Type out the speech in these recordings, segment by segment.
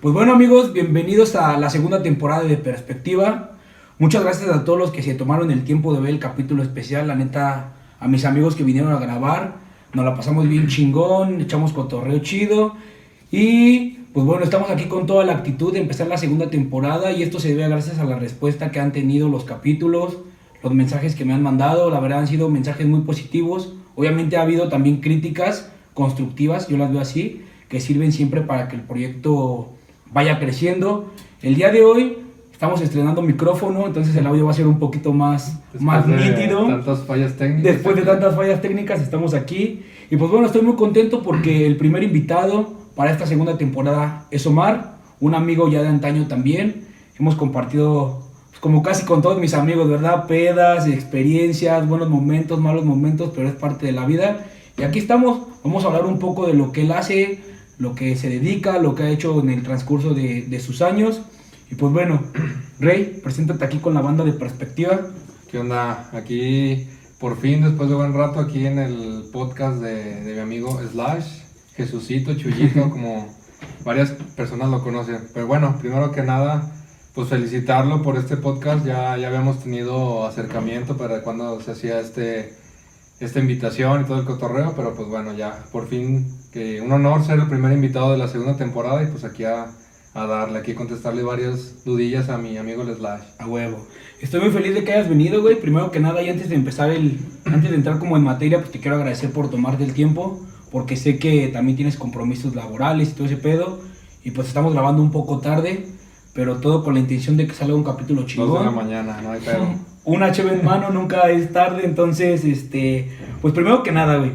Pues bueno amigos, bienvenidos a la segunda temporada de Perspectiva. Muchas gracias a todos los que se tomaron el tiempo de ver el capítulo especial. La neta, a mis amigos que vinieron a grabar, nos la pasamos bien chingón, echamos cotorreo chido. Y pues bueno, estamos aquí con toda la actitud de empezar la segunda temporada y esto se debe gracias a la respuesta que han tenido los capítulos, los mensajes que me han mandado. La verdad han sido mensajes muy positivos. Obviamente ha habido también críticas constructivas, yo las veo así, que sirven siempre para que el proyecto vaya creciendo. El día de hoy estamos estrenando micrófono, entonces el audio va a ser un poquito más, más nítido. Tantas fallas técnicas. Después de tantas fallas técnicas estamos aquí. Y pues bueno, estoy muy contento porque el primer invitado para esta segunda temporada es Omar, un amigo ya de antaño también. Hemos compartido pues, como casi con todos mis amigos, ¿verdad? Pedas, experiencias, buenos momentos, malos momentos, pero es parte de la vida. Y aquí estamos, vamos a hablar un poco de lo que él hace, lo que se dedica, lo que ha hecho en el transcurso de, de sus años. Y pues bueno, Rey, preséntate aquí con la banda de perspectiva. ¿Qué onda? Aquí, por fin, después de buen rato, aquí en el podcast de, de mi amigo Slash, Jesucito, Chuyito, como varias personas lo conocen. Pero bueno, primero que nada, pues felicitarlo por este podcast. Ya, ya habíamos tenido acercamiento para cuando se hacía este, esta invitación y todo el cotorreo, pero pues bueno, ya por fin que un honor ser el primer invitado de la segunda temporada y pues aquí a, a darle, aquí a contestarle varias dudillas a mi amigo el Slash. A huevo. Estoy muy feliz de que hayas venido, güey. Primero que nada, y antes de empezar el. Antes de entrar como en materia, pues te quiero agradecer por tomarte el tiempo. Porque sé que también tienes compromisos laborales y todo ese pedo. Y pues estamos grabando un poco tarde. Pero todo con la intención de que salga un capítulo chingón. Dos de la mañana, no hay pedo. Un HB en mano nunca es tarde. Entonces, este. Pues primero que nada, güey.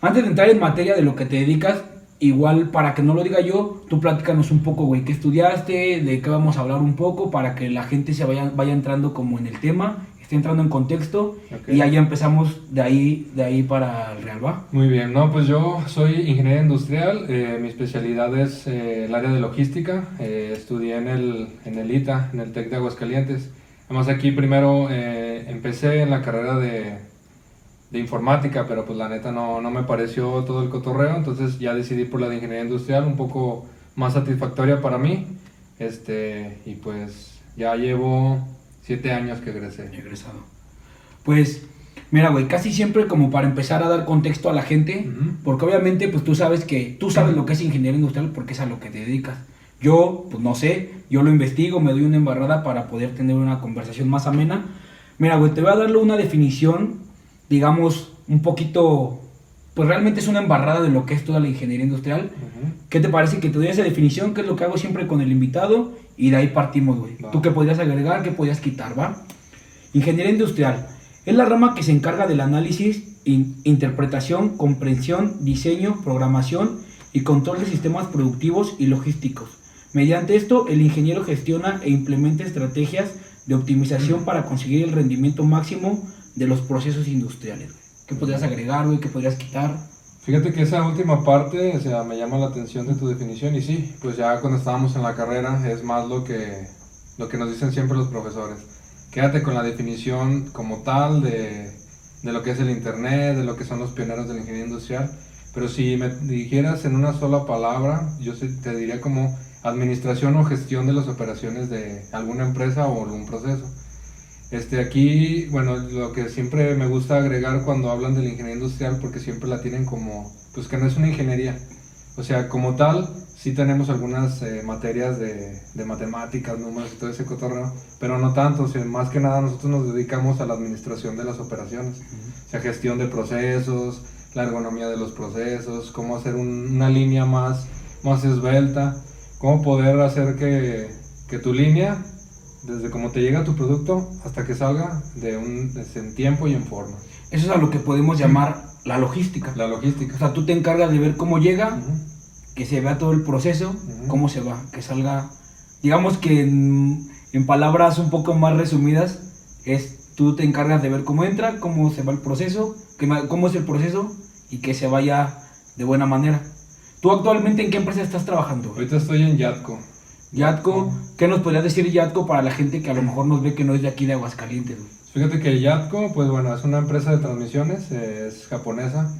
Antes de entrar en materia de lo que te dedicas, igual para que no lo diga yo, tú platícanos un poco, güey, qué estudiaste, de qué vamos a hablar un poco, para que la gente se vaya, vaya entrando como en el tema, esté entrando en contexto, Ok. y ahí empezamos de ahí, de ahí para el Real, ¿va? Muy bien, no, pues yo soy ingeniero industrial, eh, mi especialidad es eh, el área de logística, eh, estudié en el, en el ITA, en el TEC de Aguascalientes. Además aquí primero eh, empecé en la carrera de, de informática, pero pues la neta no, no me pareció todo el cotorreo, entonces ya decidí por la de ingeniería industrial, un poco más satisfactoria para mí, este, y pues ya llevo siete años que egresé. Egresado. Pues, mira, güey, casi siempre como para empezar a dar contexto a la gente, Ujú. porque obviamente, pues tú sabes que, tú sabes lo que es ingeniería industrial porque es a lo que te dedicas. Yo, pues no sé, yo lo investigo, me doy una embarrada para poder tener una conversación más amena. Mira, güey, te voy a darle una definición, digamos, un poquito, pues realmente es una embarrada de lo que es toda la ingeniería industrial. Ujú. ¿Qué te parece que te doy esa definición? Que es lo que hago siempre con el invitado y de ahí partimos, güey. ¿Tú qué podrías agregar? ¿Qué podrías quitar, va? Ingeniería industrial es la rama que se encarga del análisis, in- interpretación, comprensión, diseño, programación y control de sistemas productivos y logísticos. Mediante esto, el ingeniero gestiona e implementa estrategias de optimización para conseguir el rendimiento máximo de los procesos industriales. ¿Qué podrías agregar, güey? ¿Qué podrías quitar? Fíjate que esa última parte, o sea, me llama la atención de tu definición y sí, pues ya cuando estábamos en la carrera es más lo que, lo que nos dicen siempre los profesores. Quédate con la definición como tal de, de lo que es el Internet, de lo que son los pioneros de la ingeniería industrial, pero si me dijeras en una sola palabra, yo te diría como administración o gestión de las operaciones de alguna empresa o algún proceso. Este, aquí, bueno, lo que siempre me gusta agregar cuando hablan de la ingeniería industrial, porque siempre la tienen como, pues que no es una ingeniería. O sea, como tal, sí tenemos algunas eh, materias de, de matemáticas, números y todo ese cotorreo, pero no tanto. O sea, más que nada nosotros nos dedicamos a la administración de las operaciones. O sea, gestión de procesos, la ergonomía de los procesos, cómo hacer un- una línea más, más esbelta, cómo poder hacer que, que tu línea desde cómo te llega tu producto hasta que salga de un, es en tiempo y en forma. Eso es a lo que podemos llamar la logística. La logística. O sea, tú te encargas de ver cómo llega, que se vea todo el proceso, cómo se va, que salga. Digamos que en, en palabras un poco más resumidas, es tú te encargas de ver cómo entra, cómo se va el proceso, que cómo es el proceso y que se vaya de buena manera. ¿Tú actualmente en qué empresa estás trabajando? Ahorita estoy en Yatco. Yatco, ¿qué nos podrías decir Yatco para la gente que a lo mejor nos ve que no es de aquí de Aguascalientes? Fíjate que Yatco, pues bueno, es una empresa de transmisiones, es japonesa,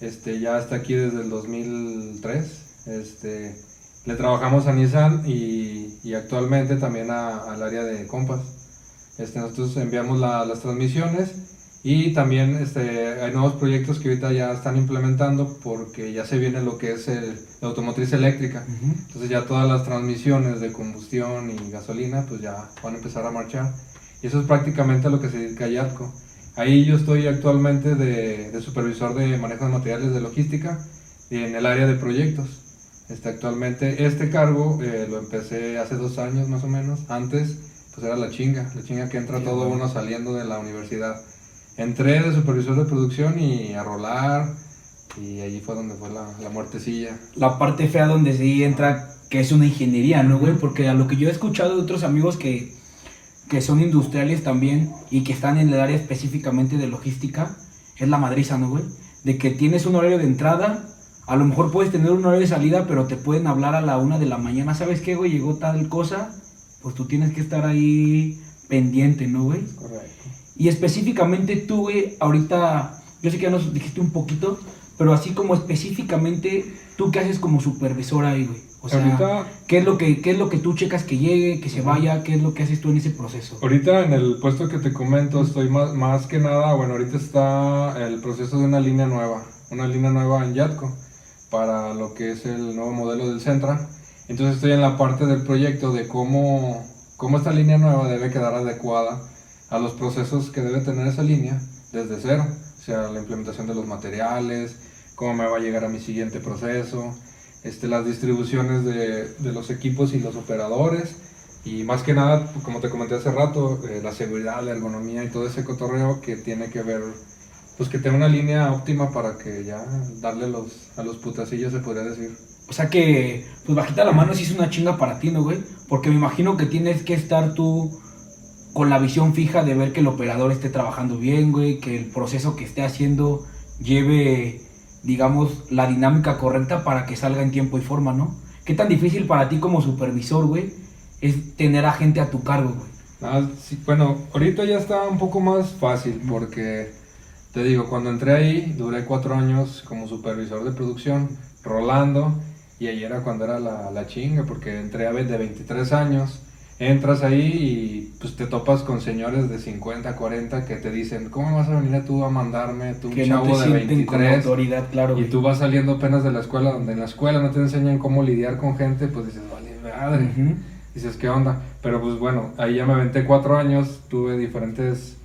este, ya está aquí desde el 2003, este, le trabajamos a Nissan y, y actualmente también al área de Compass. Este, nosotros enviamos la- las transmisiones y también este, hay nuevos proyectos que ahorita ya están implementando porque ya se viene lo que es el, la automotriz eléctrica. Entonces ya todas las transmisiones de combustión y gasolina pues ya van a empezar a marchar. Y eso es prácticamente a lo que se dedica Yatco. Ahí yo estoy actualmente de, de supervisor de manejo de materiales de logística en el área de proyectos. Este, actualmente este cargo eh, lo empecé hace dos años más o menos. Antes pues era la chinga, la chinga que entra Sí, todo bueno. uno saliendo de la universidad. Entré de supervisor de producción y a rolar y allí fue donde fue la, la muertecilla. La parte fea donde sí entra, que es una ingeniería, ¿no, güey? Porque a lo que yo he escuchado de otros amigos que, que son industriales también y que están en el área específicamente de logística, es la madriza, ¿no, güey? De que tienes un horario de entrada, a lo mejor puedes tener un horario de salida, pero te pueden hablar a la una de la mañana, ¿sabes qué, güey? Llegó tal cosa, pues tú tienes que estar ahí pendiente, ¿no, güey? Correcto. Y específicamente tú, güey, ahorita, yo sé que ya nos dijiste un poquito, pero así como específicamente, ¿tú qué haces como supervisora ahí, güey? O sea, ahorita, ¿qué, es lo que, ¿qué es lo que tú checas que llegue, que se vaya? ¿Qué es lo que haces tú en ese proceso? ahorita en el puesto que te comento estoy más, más que nada, bueno, ahorita está el proceso de una línea nueva, una línea nueva en Yatco para lo que es el nuevo modelo del Centra. Entonces estoy en la parte del proyecto de cómo, cómo esta línea nueva debe quedar adecuada a los procesos que debe tener esa línea desde cero, o sea, la implementación de los materiales, cómo me va a llegar a mi siguiente proceso, este, las distribuciones de, de los equipos y los operadores, y más que nada, como te comenté hace rato, eh, la seguridad, la ergonomía y todo ese cotorreo que tiene que ver, pues que tenga una línea óptima para que ya darle los, a los putacillos, se podría decir. O sea que, pues bajita la mano sí es una chinga para ti, ¿no, güey? Porque me imagino que tienes que estar tú con la visión fija de ver que el operador esté trabajando bien, güey, que el proceso que esté haciendo lleve, digamos, la dinámica correcta para que salga en tiempo y forma, ¿no? ¿Qué tan difícil para ti como supervisor, güey, es tener a gente a tu cargo, güey? Ah, sí, bueno, ahorita ya está un poco más fácil porque, te digo, cuando entré ahí, duré cuatro años como supervisor de producción, rolando, y ahí era cuando era la, la chinga, porque entré a de 23 años, entras ahí y pues te topas con señores de 50, 40 que te dicen, ¿cómo vas a venir tú a mandarme, tú un Que no chavo te de sienten con 23? autoridad, claro, Y güey. tú vas saliendo apenas de la escuela, donde en la escuela no te enseñan cómo lidiar con gente, pues dices, vale, madre. Dices, ¿qué onda? Pero pues bueno, ahí ya me aventé cuatro años, tuve diferentes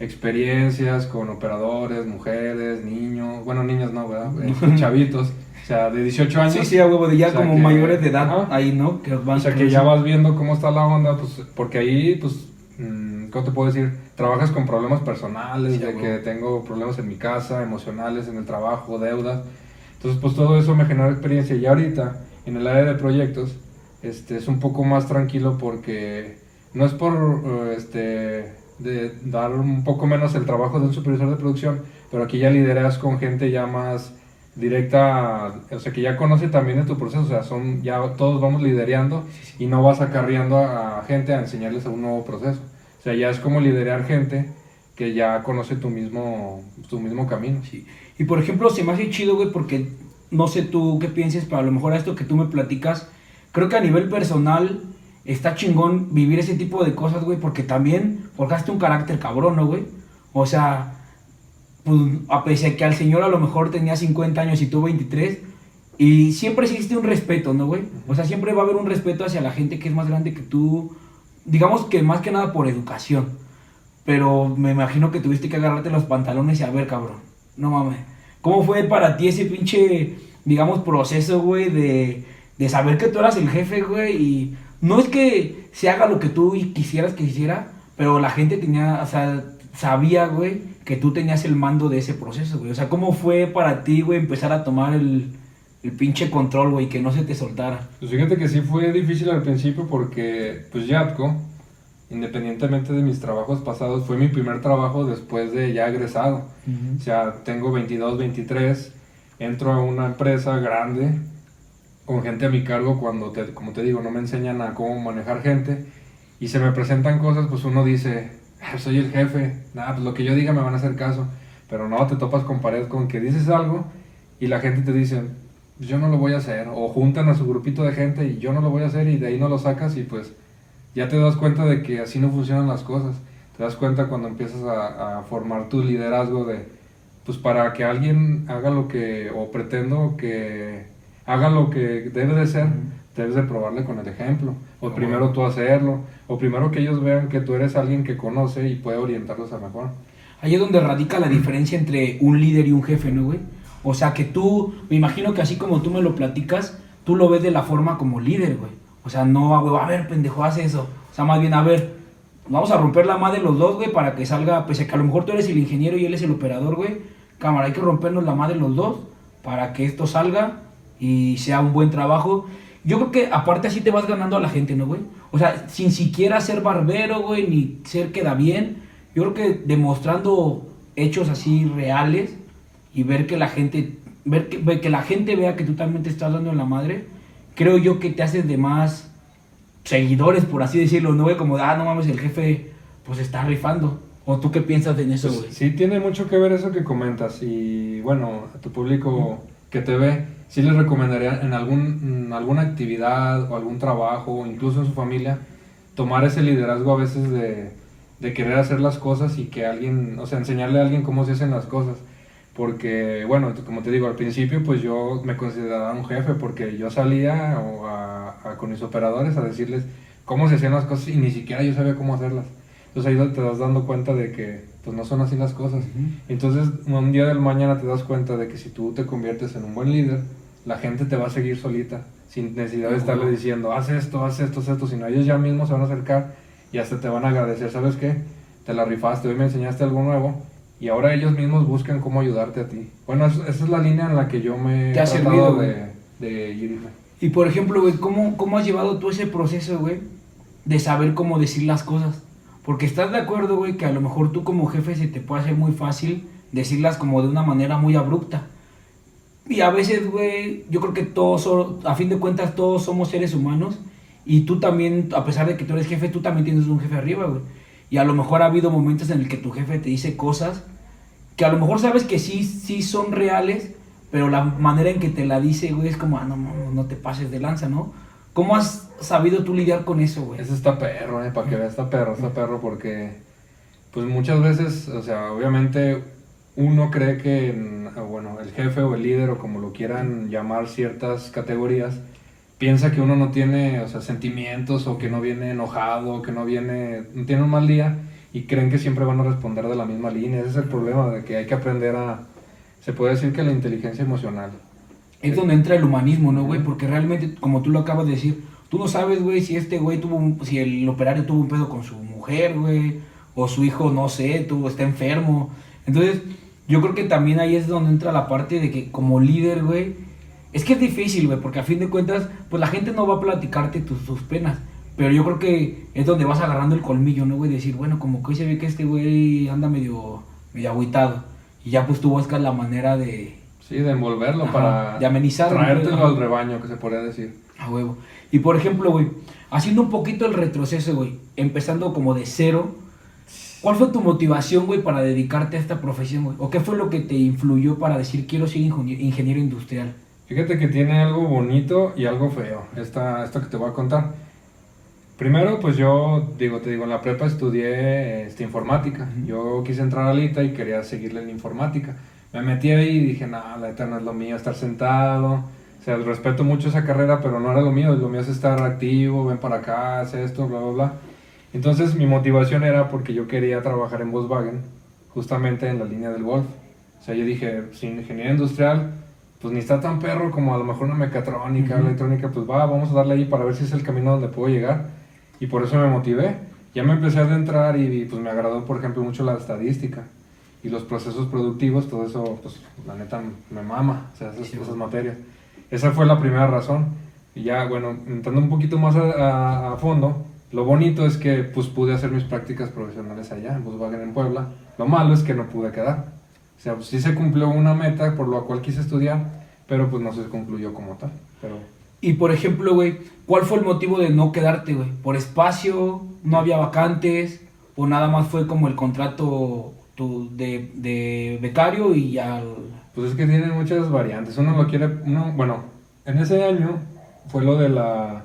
experiencias con operadores, mujeres, niños, bueno, niños no, ¿verdad? Eh, chavitos, o sea, de 18 años. Sí, sí, a huevo, de ya O sea como que- mayores de edad, Ajá. ahí, ¿no? Que van O sea, que ya vas viendo cómo está la onda, pues, porque ahí, pues, mm, ¿cómo te puedo decir? Trabajas con problemas personales, Sí, de que tengo problemas en mi casa, emocionales, en el trabajo, deudas. Entonces, pues todo eso me generó experiencia. Y ahorita, en el área de proyectos, este, es un poco más tranquilo porque no es por, eh, este, de dar un poco menos el trabajo de un supervisor de producción, pero aquí ya lideras con gente ya más directa, o sea, que ya conoce también de tu proceso, o sea, son, ya todos vamos liderando y no vas acarreando a, a gente a enseñarles a un nuevo proceso. O sea, ya es como liderar gente que ya conoce tu mismo, tu mismo camino. Sí. Y por ejemplo, se me hace chido, güey, porque no sé tú qué pienses, pero a lo mejor a esto que tú me platicas, creo que a nivel personal está chingón vivir ese tipo de cosas, güey, porque también forjaste un carácter cabrón, ¿no, güey? O sea, pues, a pesar que al señor a lo mejor tenía 50 años y tú 23, y siempre existe un respeto, ¿no, güey? O sea, siempre va a haber un respeto hacia la gente que es más grande que tú, digamos que más que nada por educación. Pero me imagino que tuviste que agarrarte los pantalones y a ver, cabrón. No mames. ¿Cómo fue para ti ese pinche, digamos, proceso, güey, de, de saber que tú eras el jefe, güey? Y no es que se haga lo que tú quisieras que hiciera, pero la gente tenía, o sea, sabía, güey, que tú tenías el mando de ese proceso, güey. O sea, ¿cómo fue para ti, güey, empezar a tomar el, el pinche control, güey, que no se te soltara? Pues fíjate que sí fue difícil al principio porque, pues Yatco, independientemente de mis trabajos pasados, fue mi primer trabajo después de ya egresado. O sea, tengo 22, 23, entro a una empresa grande con gente a mi cargo cuando, te, como te digo, no me enseñan a cómo manejar gente y se me presentan cosas, pues uno dice, "Ah, soy el jefe, nada, pues lo que yo diga me van a hacer caso, pero no, te topas con pared con que dices algo y la gente te dice, yo no lo voy a hacer. O juntan a su grupito de gente y yo no lo voy a hacer y de ahí no lo sacas y pues ya te das cuenta de que así no funcionan las cosas. Te das cuenta cuando empiezas a, formar tu liderazgo de, pues para que alguien haga lo que, o pretendo que haga lo que debe de ser, debes de probarle con el ejemplo. O primero tú hacerlo, o primero que ellos vean que tú eres alguien que conoce y puede orientarlos a mejor. Ahí es donde radica la diferencia entre un líder y un jefe, ¿no, güey? O sea, que tú, me imagino que así como tú me lo platicas, tú lo ves de la forma como líder, güey. O sea, no, güey, a ver, pendejo, haz eso. O sea, más bien, a ver, vamos a romper la madre los dos, güey, para que salga, pese a que a lo mejor tú eres el ingeniero y él es el operador, güey. Cámara, hay que rompernos la madre los dos para que esto salga y sea un buen trabajo. Yo creo que aparte así te vas ganando a la gente, ¿no, güey? O sea, sin siquiera ser barbero, güey, ni ser queda bien. Yo creo que demostrando hechos así reales y ver que la gente, ver que, que la gente vea que tú también te estás dando en la madre, creo yo que te haces de más seguidores, por así decirlo, ¿no, güey? Como, ah, no mames, el jefe pues está rifando. ¿O tú qué piensas en eso, pues, güey? sí, tiene mucho que ver eso que comentas. Y bueno, a tu público que te ve, sí les recomendaría en algún, alguna actividad o algún trabajo, o incluso en su familia, tomar ese liderazgo a veces de, querer hacer las cosas y que alguien, o sea, enseñarle a alguien cómo se hacen las cosas. Porque, bueno, como te digo, al principio pues yo me consideraba un jefe porque yo salía a, con mis operadores a decirles cómo se hacían las cosas y ni siquiera yo sabía cómo hacerlas. Entonces ahí te vas dando cuenta de que pues no son así las cosas. Entonces un día del mañana te das cuenta de que si tú te conviertes en un buen líder, la gente te va a seguir solita, sin necesidad de estarle diciendo, haz esto, haz esto, haz esto, sino ellos ya mismos se van a acercar y hasta te van a agradecer, ¿sabes qué? Te la rifaste, hoy me enseñaste algo nuevo y ahora ellos mismos buscan cómo ayudarte a ti. Bueno, esa es la línea en la que yo me he tratado de, de, irme. Y por ejemplo, güey, ¿cómo, ¿cómo has llevado tú ese proceso, güey, de saber cómo decir las cosas? Porque estás de acuerdo, güey, que a lo mejor tú como jefe se te puede hacer muy fácil decirlas como de una manera muy abrupta. Y a veces, güey, yo creo que todos, a fin de cuentas, todos somos seres humanos. Y tú también, a pesar de que tú eres jefe, tú también tienes un jefe arriba, güey. Y a lo mejor ha habido momentos en el que tu jefe te dice cosas que a lo mejor sabes que sí, sí son reales, pero la manera en que te la dice, güey, es como, ah, no, no, no te pases de lanza, ¿no? ¿Cómo has sabido tú lidiar con eso, güey? Eso está perro, eh, para que veas, está perro, está perro, porque, pues muchas veces, o sea, obviamente uno cree que, bueno, el jefe o el líder o como lo quieran llamar ciertas categorías, piensa que uno no tiene, o sea, sentimientos o que no viene enojado, o que no viene, no tiene un mal día y creen que siempre van a responder de la misma línea. Ese es el problema de que hay que aprender a, se puede decir que la inteligencia emocional. Es donde entra el humanismo, ¿no, güey? Porque realmente, como tú lo acabas de decir, tú no sabes, güey, si este güey tuvo, si el operario tuvo un pedo con su mujer, güey, o su hijo, no sé, tuvo, está enfermo. Entonces, yo creo que también ahí es donde entra la parte de que como líder, güey, es que es difícil, güey, porque a fin de cuentas, pues la gente no va a platicarte tus, penas. Pero yo creo que es donde vas agarrando el colmillo, ¿no, güey? Decir, bueno, como que hoy se ve que este güey anda medio, medio agüitado. Y ya pues tú buscas la manera de... Sí, de envolverlo para... De amenizar. Traértelo al rebaño, que se podría decir. A huevo. Y por ejemplo, güey, haciendo un poquito el retroceso, güey, empezando como de cero, ¿cuál fue tu motivación, güey, para dedicarte a esta profesión, güey? ¿O qué fue lo que te influyó para decir quiero ser ingeniero industrial? Fíjate que tiene algo bonito y algo feo, esta, esto que te voy a contar. Primero, pues yo, digo, te digo, en la prepa estudié este, informática. Yo quise entrar a Lita y quería seguirle en informática. Me metí ahí y dije, no, la neta no es lo mío estar sentado. O sea, respeto mucho esa carrera, pero no era lo mío. Lo mío es estar activo, ven para acá, haz esto, bla, bla, bla. Entonces mi motivación era porque yo quería trabajar en Volkswagen, justamente en la línea del Golf. O sea, yo dije, sin ingeniería industrial, pues ni está tan perro como a lo mejor una mecatrónica, electrónica, pues va, vamos a darle ahí para ver si es el camino donde puedo llegar. Y por eso me motivé. Ya me empecé a adentrar y pues me agradó, por ejemplo, mucho la estadística y los procesos productivos, todo eso, pues la neta me mama, o sea, esas, materias. Esa fue la primera razón. Y ya, bueno, entrando un poquito más a, fondo, lo bonito es que pues pude hacer mis prácticas profesionales allá, en Volkswagen en Puebla. Lo malo es que no pude quedar. O sea, pues sí se cumplió una meta por la cual quise estudiar, pero pues no se concluyó como tal. Pero... Y por ejemplo, güey, ¿cuál fue el motivo de no quedarte, güey? ¿Por espacio? ¿No había vacantes? ¿O nada más fue como el contrato de, de becario y ya Pues es que tiene muchas variantes. Uno lo quiere, uno, bueno, en ese año fue lo de la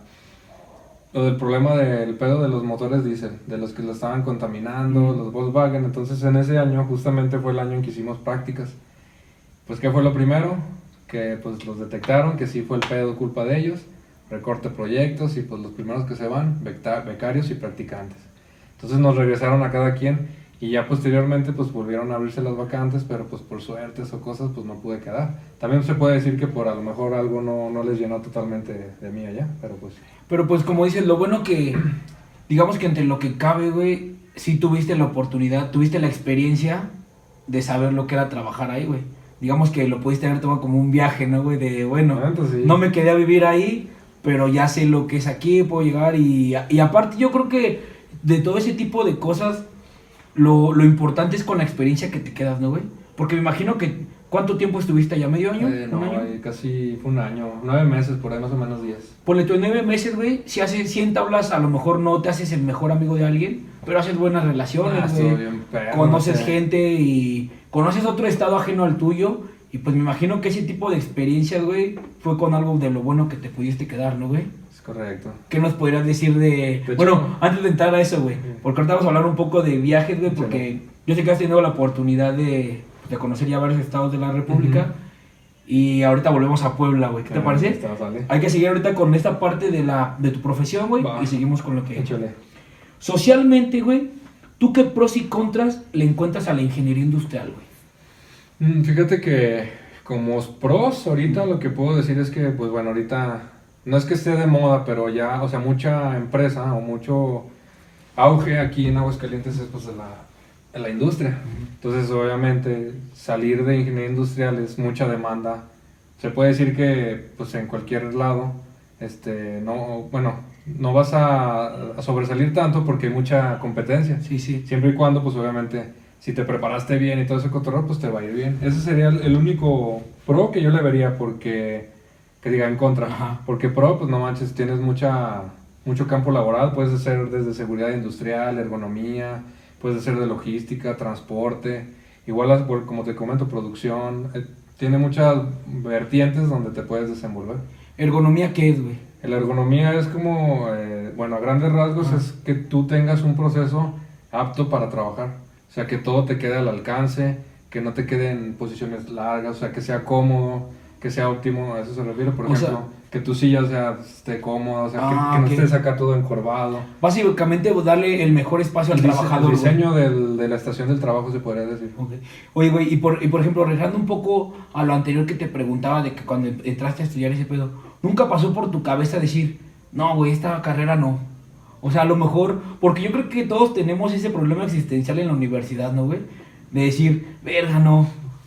lo del problema del pedo de los motores diésel, de los que lo estaban contaminando, los Volkswagen. Entonces en ese año justamente fue el año en que hicimos prácticas. Pues ¿qué fue lo primero? Que pues los detectaron, que sí fue el pedo culpa de ellos, recorte proyectos y pues los primeros que se van, becarios y practicantes. Entonces nos regresaron a cada quien y ya posteriormente pues volvieron a abrirse las vacantes, pero pues por suertes o cosas pues no pude quedar. También se puede decir que por a lo mejor algo no, no les llenó totalmente de, mí allá, pero pues... Pero pues como dices, lo bueno que, digamos que entre lo que cabe, güey, sí tuviste la oportunidad, tuviste la experiencia de saber lo que era trabajar ahí, güey. Digamos que lo pudiste haber tomado como un viaje, ¿no, güey? De, bueno, pues sí. no me quedé a vivir ahí, pero ya sé lo que es aquí, puedo llegar y, y aparte yo creo que de todo ese tipo de cosas, lo, lo importante es con la experiencia que te quedas, ¿no, güey? Porque me imagino que, ¿cuánto tiempo estuviste allá? ¿Medio año? Eh, ¿Un no, año? eh, casi fue un año, nueve meses, por ahí más o menos diez. Ponle tú nueve meses, güey, si haces 100 tablas, a lo mejor no te haces el mejor amigo de alguien, pero haces buenas Ah, relaciones, estuvo güey. conoces gente y conoces otro estado ajeno al tuyo. Y pues me imagino que ese tipo de experiencias, güey, fue con algo de lo bueno que te pudiste quedar, ¿no, güey? Correcto. ¿Qué nos podrías decir de... hecho- bueno, antes de entrar a eso, güey, porque ahorita vamos a hablar un poco de viajes, güey, Sí. porque yo sé que has tenido la oportunidad de, de conocer ya varios estados de la República. Y ahorita volvemos a Puebla, güey. ¿Qué te parece? está. Hay que seguir ahorita con esta parte de, la, de tu profesión, güey, y seguimos con lo que... Échale. Socialmente, güey, ¿tú qué pros y contras le encuentras a la ingeniería industrial, güey? Mm, Fíjate que como pros ahorita lo que puedo decir es que, pues bueno, ahorita no es que esté de moda, pero ya, o sea, mucha empresa o mucho auge aquí en Aguascalientes es pues de la, de la industria. Entonces, obviamente, salir de ingeniería industrial es mucha demanda. Se puede decir que, pues en cualquier lado, este, no, bueno, no vas a, a sobresalir tanto porque hay mucha competencia. Sí, sí. Siempre y cuando, pues obviamente, si te preparaste bien y todo ese cotorreo, pues te va a ir bien. Ese sería el, el único pro que yo le vería, porque, que diga en contra. Ajá. Porque pro, pues no manches, tienes mucha, mucho campo laboral, puedes hacer desde seguridad industrial, ergonomía, puedes hacer de logística, transporte, igual como te comento, producción. eh, tiene muchas vertientes donde te puedes desenvolver. ¿Ergonomía qué es, güey? La ergonomía es como, eh, bueno, a grandes rasgos Ajá. es que tú tengas un proceso apto para trabajar. O sea, que todo te quede al alcance, que no te quede en posiciones largas, o sea, que sea cómodo, que sea óptimo, a eso se refiere. Por O sea- ejemplo, que tu silla sea, esté cómoda, o sea, que- Ah, que, no ok. estés acá todo encorvado. Básicamente, darle el mejor espacio al El, trabajador. el diseño del- de la estación del trabajo se podría decir. Ok. Oye, güey, y por, y por ejemplo, regresando un poco a lo anterior que te preguntaba de que cuando entraste a estudiar ese pedo, ¿nunca pasó por tu cabeza decir, no, güey, esta carrera no? O sea, a lo mejor, porque yo creo que todos tenemos ese problema existencial en la universidad, ¿no, güey? De decir, verga, no,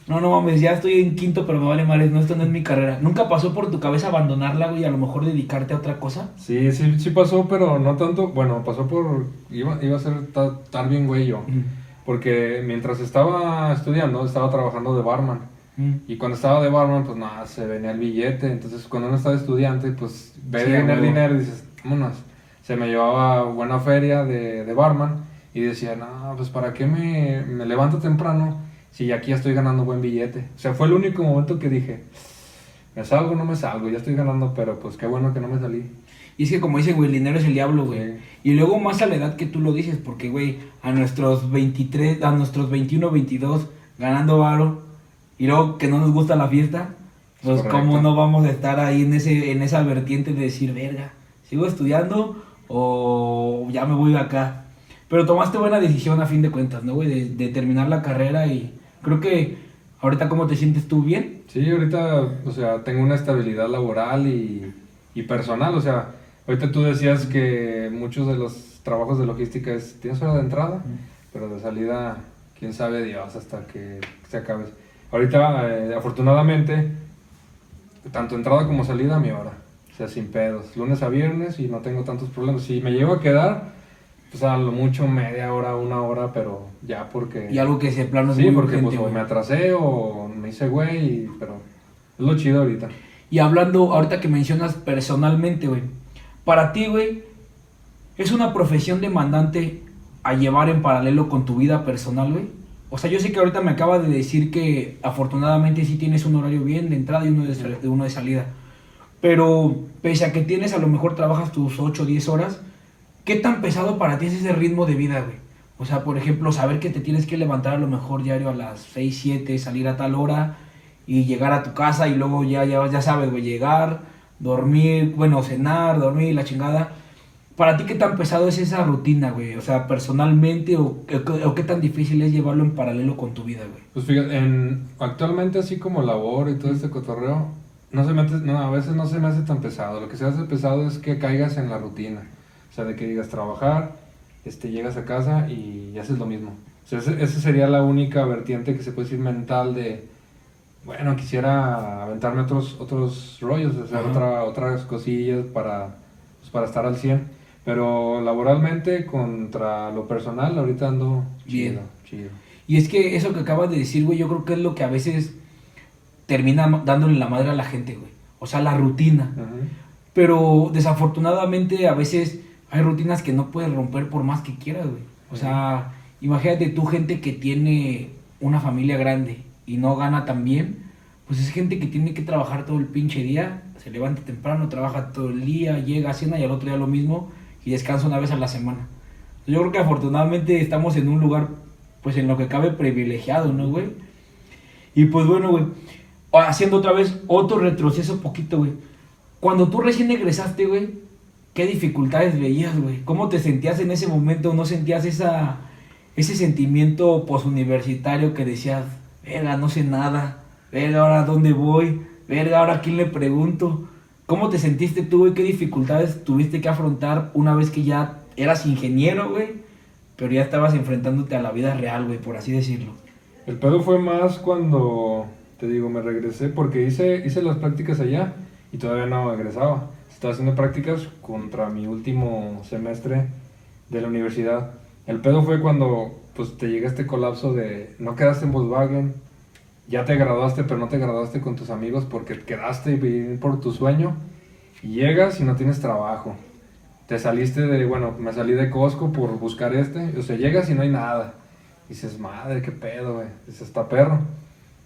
no, no mames, ya estoy en quinto, pero me vale madres, no, esto no es mi carrera. ¿Nunca pasó por tu cabeza abandonarla, güey, y a lo mejor dedicarte a otra cosa? Sí, sí, sí pasó, pero no tanto, bueno, pasó por, iba, iba a ser ta- tan bien güey yo. Porque mientras estaba estudiando, estaba trabajando de barman. Mm. Y cuando estaba de barman, pues nada, se venía el billete. Entonces, cuando uno está de estudiante, pues ve Sí, huevo. dinero y dices, vámonos. Se me llevaba buena feria de, de barman y decía, no, pues para qué me, me levanto temprano si aquí ya estoy ganando buen billete. O sea, fue el único momento que dije, me salgo o no me salgo, ya estoy ganando, pero pues qué bueno que no me salí. Y es que como dicen, güey, el dinero es el diablo, güey. Sí. Y luego más a la edad que tú lo dices, porque, güey, a nuestros 23, a nuestros 21, 22, ganando varo, y luego que no nos gusta la fiesta, pues Correcto. cómo no vamos a estar ahí en ese en esa vertiente de decir, verga, ¿sigo estudiando o ya me voy de acá? Pero tomaste buena decisión a fin de cuentas, ¿no, güey? De, de terminar la carrera y creo que ahorita cómo te sientes tú bien. Sí, ahorita, o sea, tengo una estabilidad laboral y, y personal, o sea, ahorita tú decías que muchos de los trabajos de logística es, tienes hora de entrada, pero de salida, quién sabe Dios hasta que se acabe. Ahorita, eh, afortunadamente, tanto entrada como salida a mi hora, o sea, sin pedos, lunes a viernes y no tengo tantos problemas. Si me llego a quedar, pues a lo mucho media hora, una hora, pero ya porque... Y algo que ese plano es Sí, muy porque urgente, pues, o güey. me atrasé o me hice güey, pero es lo chido ahorita. Y hablando, ahorita que mencionas personalmente, güey, para ti, güey, ¿es una profesión demandante a llevar en paralelo con tu vida personal, güey? O sea, yo sé que ahorita me acaba de decir que afortunadamente sí tienes un horario bien de entrada y uno de, de uno de salida. Pero pese a que tienes, a lo mejor trabajas tus 8 o 10 horas, ¿qué tan pesado para ti es ese ritmo de vida, güey? O sea, por ejemplo, saber que te tienes que levantar a lo mejor diario a las 6, 7, salir a tal hora y llegar a tu casa y luego ya, ya, ya sabes, güey, llegar, dormir, bueno, cenar, dormir, la chingada. ¿Para ti qué tan pesado es esa rutina, güey? O sea, personalmente, o, o, qué tan difícil es llevarlo en paralelo con tu vida, güey? Pues fíjate, en, actualmente así como labor y todo este cotorreo, no se me no, a veces no se me hace tan pesado. Lo que se hace pesado es que caigas en la rutina. O sea, de que digas trabajar, este, llegas a casa y haces lo mismo. O sea, esa sería la única vertiente que se puede decir mental de, bueno, quisiera aventarme otros, otros rollos, hacer otra, otras cosillas para, pues, para estar al 100 pero laboralmente contra lo personal, ahorita ando chido, chido. Y es que eso que acabas de decir, güey, yo creo que es lo que a veces termina dándole la madre a la gente, güey. O sea, la rutina. Pero desafortunadamente a veces hay rutinas que no puedes romper por más que quieras, güey. O sea, imagínate tú gente que tiene una familia grande y no gana tan bien, pues es gente que tiene que trabajar todo el pinche día, se levanta temprano, trabaja todo el día, llega a cena y al otro día lo mismo y descansa una vez a la semana. Yo creo que afortunadamente estamos en un lugar, pues en lo que cabe privilegiado, ¿no, güey? Y pues bueno, güey, haciendo otra vez otro retroceso poquito, güey. Cuando tú recién egresaste, güey, ¿qué dificultades veías, güey? ¿Cómo te sentías en ese momento? ¿No sentías esa, ese sentimiento posuniversitario que decías, verga, no sé nada, verga, ahora dónde voy, verga, ahora a quién le pregunto? ¿Cómo te sentiste tú, güey? ¿Qué dificultades tuviste que afrontar una vez que ya eras ingeniero, güey? Pero ya estabas enfrentándote a la vida real, güey, por así decirlo. El pedo fue más cuando, te digo, me regresé porque hice, hice las prácticas allá y todavía no egresaba. Estaba haciendo prácticas contra mi último semestre de la universidad. El pedo fue cuando pues te llega este colapso de no quedaste en Volkswagen, ya te graduaste, pero no te graduaste con tus amigos porque quedaste por tu sueño. Y llegas y no tienes trabajo. Te saliste de, bueno, me salí de Costco por buscar este. O sea, llegas y no hay nada. Dices, madre, qué pedo, güey. Dices, está perro.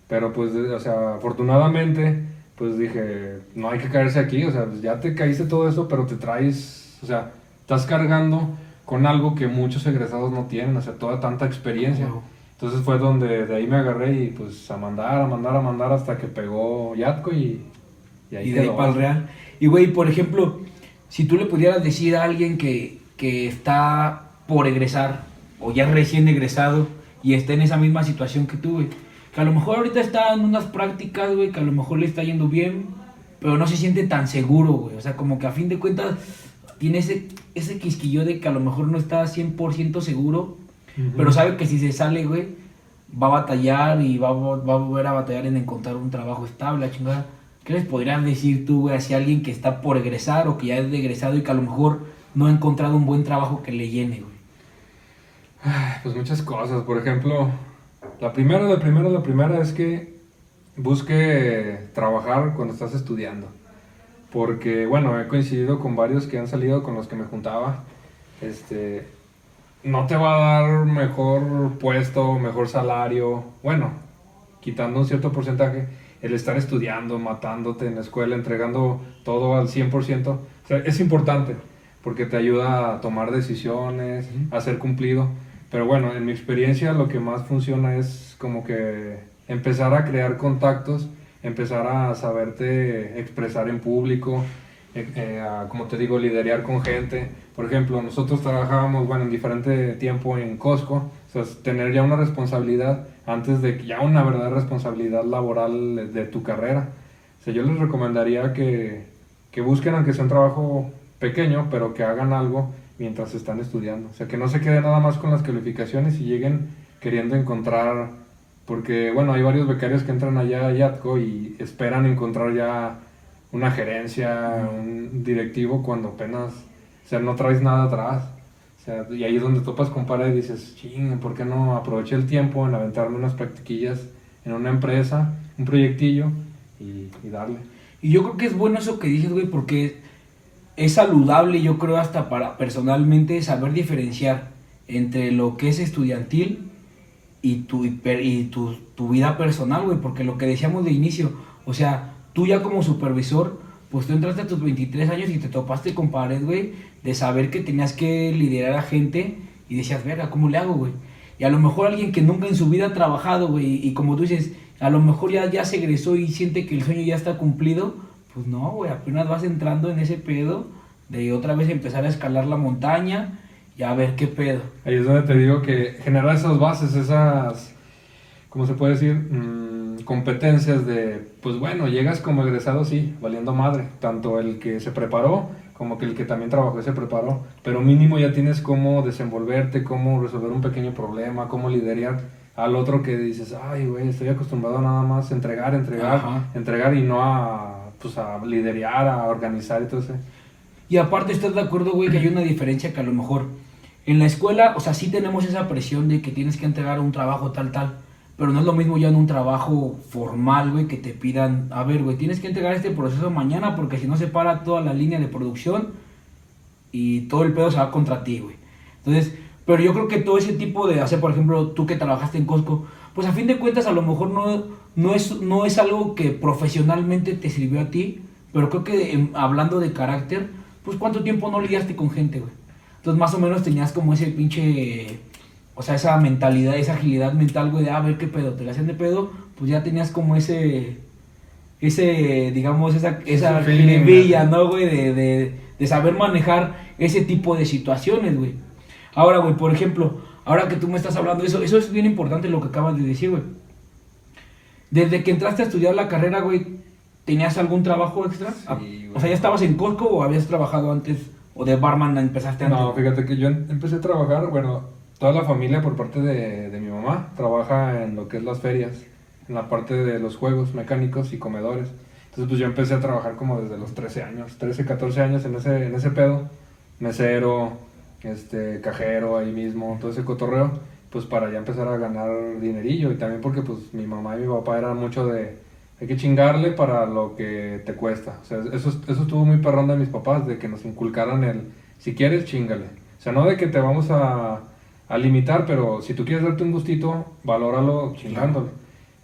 Pero pues, o sea, afortunadamente, pues dije, no hay que caerse aquí. O sea, pues ya te caíste todo eso, pero te traes, o sea, estás cargando con algo que muchos egresados no tienen. O sea, toda tanta experiencia. Entonces fue donde de ahí me agarré y pues a mandar, a mandar, a mandar hasta que pegó Yatco y, y ahí y de ahí para el Real. Y güey, por ejemplo, si tú le pudieras decir a alguien que, que está por egresar o ya recién egresado y está en esa misma situación que tú, güey, que a lo mejor ahorita está en unas prácticas, güey, que a lo mejor le está yendo bien, pero no se siente tan seguro, güey. O sea, como que a fin de cuentas tiene ese, ese quisquillo de que a lo mejor no está 100% seguro pero sabe que si se sale, güey, va a batallar y va, va, a volver a batallar en encontrar un trabajo estable, chingada. ¿Qué les podrían decir tú, güey, hacia alguien que está por egresar o que ya es egresado y que a lo mejor no ha encontrado un buen trabajo que le llene, güey? Pues muchas cosas. Por ejemplo, la primera, la primera, la primera es que busque trabajar cuando estás estudiando. Porque, bueno, he coincidido con varios que han salido con los que me juntaba. Este, no te va a dar mejor puesto, mejor salario. Bueno, quitando un cierto porcentaje, el estar estudiando, matándote en la escuela, entregando todo al 100%, o sea, es importante porque te ayuda a tomar decisiones, a ser cumplido. Pero bueno, en mi experiencia lo que más funciona es como que empezar a crear contactos, empezar a saberte expresar en público, eh, eh, como te digo, liderar con gente. Por ejemplo, nosotros trabajábamos, bueno, en diferente tiempo en Costco, o sea, tener ya una responsabilidad antes de ya una verdadera responsabilidad laboral de tu carrera. O yo les recomendaría que, que busquen, aunque sea un trabajo pequeño, pero que hagan algo mientras están estudiando. O sea, que no se quede nada más con las calificaciones y lleguen queriendo encontrar, porque bueno, hay varios becarios que entran allá a Yatco y esperan encontrar ya una gerencia, un directivo, cuando apenas, o sea, no traes nada atrás. O sea, y ahí es donde topas con pared y dices, ching, ¿por qué no aproveché el tiempo en aventarme unas practiquillas en una empresa, un proyectillo y, y darle? Y yo creo que es bueno eso que dices, güey, porque es saludable, yo creo, hasta para personalmente saber diferenciar entre lo que es estudiantil y tu, y, tu, tu vida personal, güey, porque lo que decíamos de inicio, o sea, tú ya como supervisor, pues tú entraste a tus 23 años y te topaste con pared, güey, de saber que tenías que liderar a gente y decías, verga, ¿cómo le hago, güey? Y a lo mejor alguien que nunca en su vida ha trabajado, güey, y como tú dices, a lo mejor ya, ya se egresó y siente que el sueño ya está cumplido, pues no, güey, apenas vas entrando en ese pedo de otra vez empezar a escalar la montaña y a ver qué pedo. Ahí es donde te digo que generar esas bases, esas, ¿cómo se puede decir? Mm, competencias de, pues bueno, llegas como egresado, sí, valiendo madre. Tanto el que se preparó como que el que también trabajó y se preparó. Pero mínimo ya tienes cómo desenvolverte, cómo resolver un pequeño problema, cómo liderar al otro que dices, ay, güey, estoy acostumbrado nada más a entregar, entregar, Ajá. entregar y no a, pues a liderar, a organizar y todo eso. Y aparte, ¿estás de acuerdo, güey, que hay una diferencia que a lo mejor en la escuela, o sea, sí tenemos esa presión de que tienes que entregar un trabajo tal, tal, pero no es lo mismo ya en un trabajo formal, güey, que te pidan, a ver, güey, tienes que entregar este proceso mañana porque si no se para toda la línea de producción y todo el pedo se va contra ti, güey. Entonces, pero yo creo que todo ese tipo de hacer, por ejemplo, tú que trabajaste en Costco, pues a fin de cuentas a lo mejor no, no, es, no es algo que profesionalmente te sirvió a ti, pero creo que em, hablando de carácter, pues cuánto tiempo no lidiaste con gente, güey. Entonces más o menos tenías como ese pinche, o sea, esa mentalidad, esa agilidad mental, güey, de "Ah, a ver qué pedo, te la hacen de pedo, pues ya tenías como ese, ese, digamos, esa, esa ¿no? ¿no, güey? De, de, de saber manejar ese tipo de situaciones, güey. Ahora, güey, por ejemplo, ahora que tú me estás hablando eso, eso es bien importante lo que acabas de decir, güey. Desde que entraste a estudiar la carrera, güey, ¿tenías algún trabajo extra? Sí, Ah, güey. o sea, ¿ya estabas en Costco o habías trabajado antes? ¿O de barman empezaste antes? No, fíjate que yo em- empecé a trabajar, bueno, toda la familia por parte de, de mi mamá trabaja en lo que es las ferias, en la parte de los juegos mecánicos y comedores. Entonces pues yo empecé a trabajar como desde los 13 años, 13, 14 años en ese, en ese pedo, mesero, este, cajero ahí mismo, todo ese cotorreo, pues para ya empezar a ganar dinerillo y también porque pues mi mamá y mi papá eran mucho de, hay que chingarle para lo que te cuesta. O sea, eso, eso estuvo muy perrón de mis papás, de que nos inculcaran el, si quieres, chingale. O sea, no de que te vamos a, a limitar, pero si tú quieres darte un gustito, valóralo chingándole.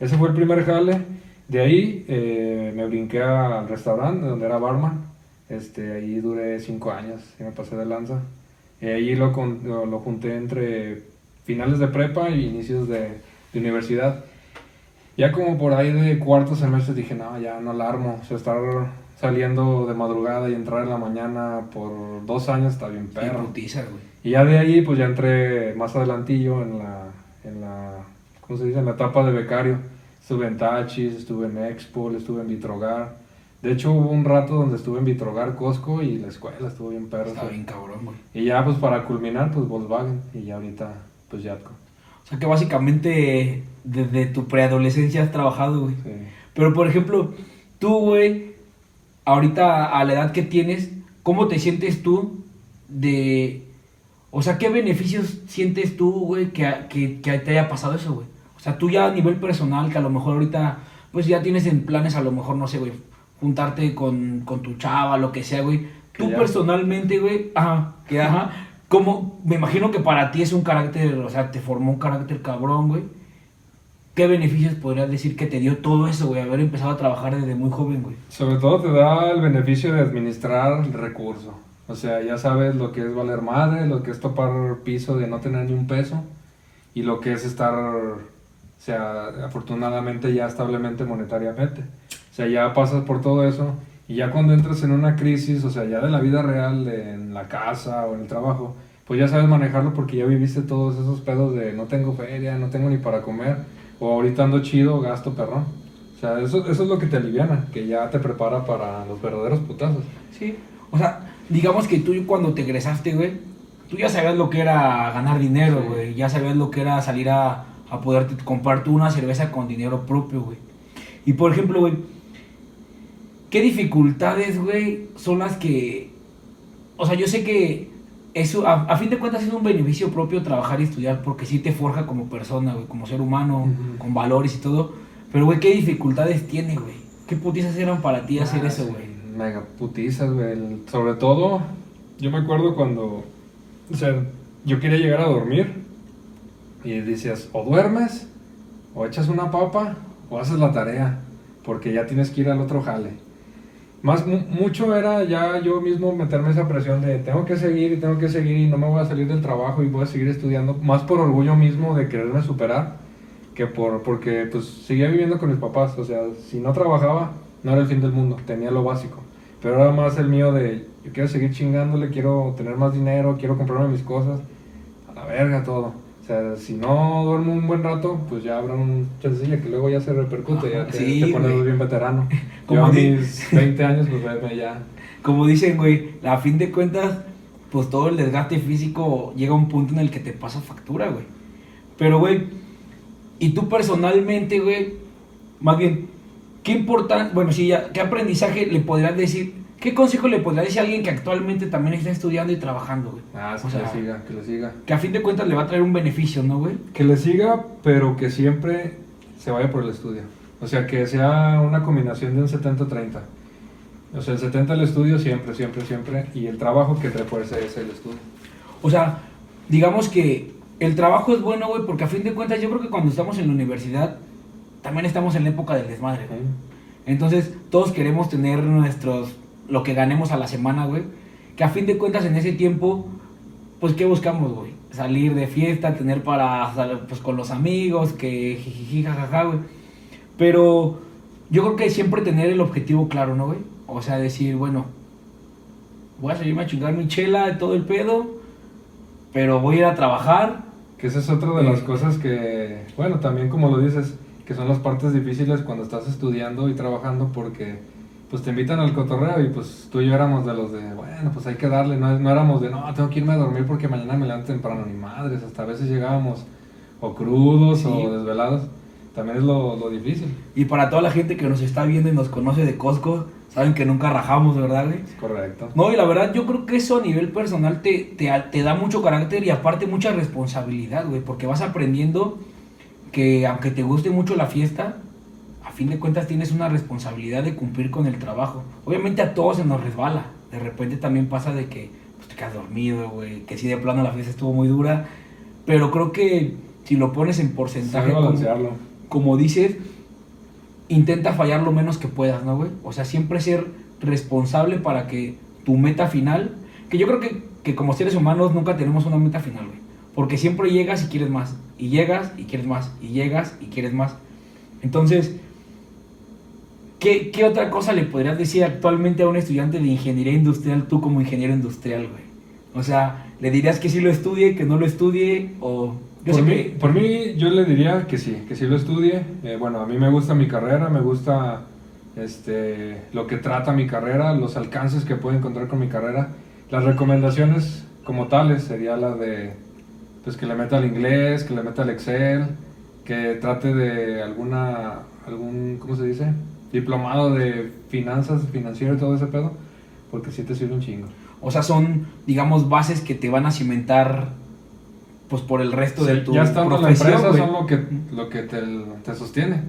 Ese fue el primer jale. De ahí eh, me brinqué al restaurante donde era barman. Este, ahí duré cinco años y me pasé de lanza. Y ahí lo, lo, lo junté entre finales de prepa y inicios de, de universidad. Ya como por ahí de cuarto semestre dije, no, ya no la armo. O sea, estar saliendo de madrugada y entrar en la mañana por dos años está bien perro. putiza, güey. Y ya de ahí, pues ya entré más adelantillo en la, en la, ¿cómo se dice? En la etapa de becario. Estuve en Tachis, estuve en Expo, estuve en Vitrogar. De hecho, hubo un rato donde estuve en Vitrogar, Costco y la escuela estuvo bien perro. Está bien cabrón, güey. Y ya, pues para culminar, pues Volkswagen. Y ya ahorita, pues Yatco. O sea, que básicamente desde tu preadolescencia has trabajado, güey. Sí. Pero, por ejemplo, tú, güey, ahorita a la edad que tienes, ¿cómo te sientes tú de... O sea, ¿qué beneficios sientes tú, güey, que, que, que te haya pasado eso, güey? O sea, tú ya a nivel personal, que a lo mejor ahorita, pues ya tienes en planes, a lo mejor, no sé, güey, juntarte con, con tu chava, lo que sea, güey. Tú ya. personalmente, güey, ajá, que ajá, como, me imagino que para ti es un carácter, o sea, te formó un carácter cabrón, güey. ¿Qué beneficios podrías decir que te dio todo eso, güey? Haber empezado a trabajar desde muy joven, güey. Sobre todo te da el beneficio de administrar el recurso. O sea, ya sabes lo que es valer madre, lo que es topar piso de no tener ni un peso y lo que es estar, o sea, afortunadamente ya establemente monetariamente. O sea, ya pasas por todo eso y ya cuando entras en una crisis, o sea, ya de la vida real, de- en la casa o en el trabajo, pues ya sabes manejarlo porque ya viviste todos esos pedos de no tengo feria, no tengo ni para comer, o ahorita ando chido, gasto perrón. O sea, eso, eso es lo que te aliviana, que ya te prepara para los verdaderos putazos. Sí. O sea, digamos que tú cuando te egresaste, güey, tú ya sabías lo que era ganar dinero, Sí. güey. Ya sabías lo que era salir a, a poderte comprar tú una cerveza con dinero propio, güey. Y por ejemplo, güey, ¿qué dificultades, güey, son las que... O sea, yo sé que eso, a, a fin de cuentas, es un beneficio propio trabajar y estudiar porque sí te forja como persona, güey, como ser humano, con valores y todo. Pero, güey, ¿qué dificultades tiene, güey? ¿Qué putizas eran para ti hacer Ah, eso, sí, güey? Mega putizas, güey. Sobre todo, yo me acuerdo cuando, o sea, yo quería llegar a dormir y dices, o duermes, o echas una papa, o haces la tarea, porque ya tienes que ir al otro jale. Más, mucho era ya yo mismo meterme esa presión de tengo que seguir y tengo que seguir y no me voy a salir del trabajo y voy a seguir estudiando, más por orgullo mismo de quererme superar que por, porque pues seguía viviendo con mis papás, o sea, si no trabajaba no era el fin del mundo, tenía lo básico, pero era más el mío de yo quiero seguir chingándole, quiero tener más dinero, quiero comprarme mis cosas, a la verga todo. O sea, si no duermo un buen rato, pues ya habrá un chancilla que luego ya se repercute, ya te, sí, te pones bien veterano. Como a mis 20 años, pues ya. Como dicen, güey, a fin de cuentas, pues todo el desgaste físico llega a un punto en el que te pasa factura, güey. Pero, güey, y tú personalmente, güey, más bien, ¿qué importante, bueno, sí, ya, qué aprendizaje le podrías decir ¿Qué consejo le podría decir a alguien que actualmente también está estudiando y trabajando, güey? Ah, sí, que le siga, que le siga. Que a fin de cuentas le va a traer un beneficio, ¿no, güey? Que le siga, pero que siempre se vaya por el estudio. O sea, que sea una combinación de un 70-30. O sea, el 70 el estudio siempre, siempre, siempre. Y el trabajo que refuerce es el estudio. O sea, digamos que el trabajo es bueno, güey, porque a fin de cuentas yo creo que cuando estamos en la universidad también estamos en la época del desmadre, güey. Entonces, todos queremos tener nuestros lo que ganemos a la semana, güey. Que a fin de cuentas en ese tiempo, pues ¿qué buscamos, güey? Salir de fiesta, tener para, pues con los amigos, que jiji, jajaja, güey. Pero yo creo que siempre tener el objetivo claro, ¿no, güey? O sea, decir, bueno, voy a salirme a chingar mi chela de todo el pedo, pero voy a ir a trabajar. Que esa es otra de las cosas que, bueno, también como lo dices, que son las partes difíciles cuando estás estudiando y trabajando porque pues te invitan al cotorreo y pues tú y yo éramos de los de, bueno, pues hay que darle, no, no éramos de, no, tengo que irme a dormir porque mañana me levanto temprano, ni madres, hasta a veces llegábamos o crudos o desvelados, también es lo, lo, difícil. Y para toda la gente que nos está viendo y nos conoce de Costco, saben que nunca rajamos, ¿verdad, güey? Correcto. No, y la verdad yo creo que eso a nivel personal te, te, te da mucho carácter y aparte mucha responsabilidad, güey, porque vas aprendiendo que aunque te guste mucho la fiesta, a fin de cuentas tienes una responsabilidad de cumplir con el trabajo. Obviamente a todos se nos resbala. De repente también pasa de que pues, te quedas dormido, güey, que si de plano la fiesta estuvo muy dura. Pero creo que si lo pones en porcentaje, como, como, dices, intenta fallar lo menos que puedas, ¿no, güey? O sea, siempre ser responsable para que tu meta final, que yo creo que, que como seres humanos nunca tenemos una meta final, güey. Porque siempre llegas y quieres más, y llegas y quieres más, y llegas y quieres más. Entonces, ¿Qué, ¿Qué, otra cosa le podrías decir actualmente a un estudiante de ingeniería industrial, tú como ingeniero industrial, güey? O sea, ¿le dirías que sí lo estudie, que no lo estudie? O... por, mí, por mí, yo le diría que sí, que sí lo estudie. Eh, bueno, a mí me gusta mi carrera, me gusta este, lo que trata mi carrera, los alcances que puedo encontrar con mi carrera. Las recomendaciones como tales sería la de pues que le meta al inglés, que le meta al Excel, que trate de alguna, algún, ¿cómo se dice? Diplomado de finanzas, financiero y todo ese pedo, porque sí te sirve un chingo. O sea, son, digamos, bases que te van a cimentar pues por el resto de tu ya estando en la empresa son lo que, lo que te, te sostiene.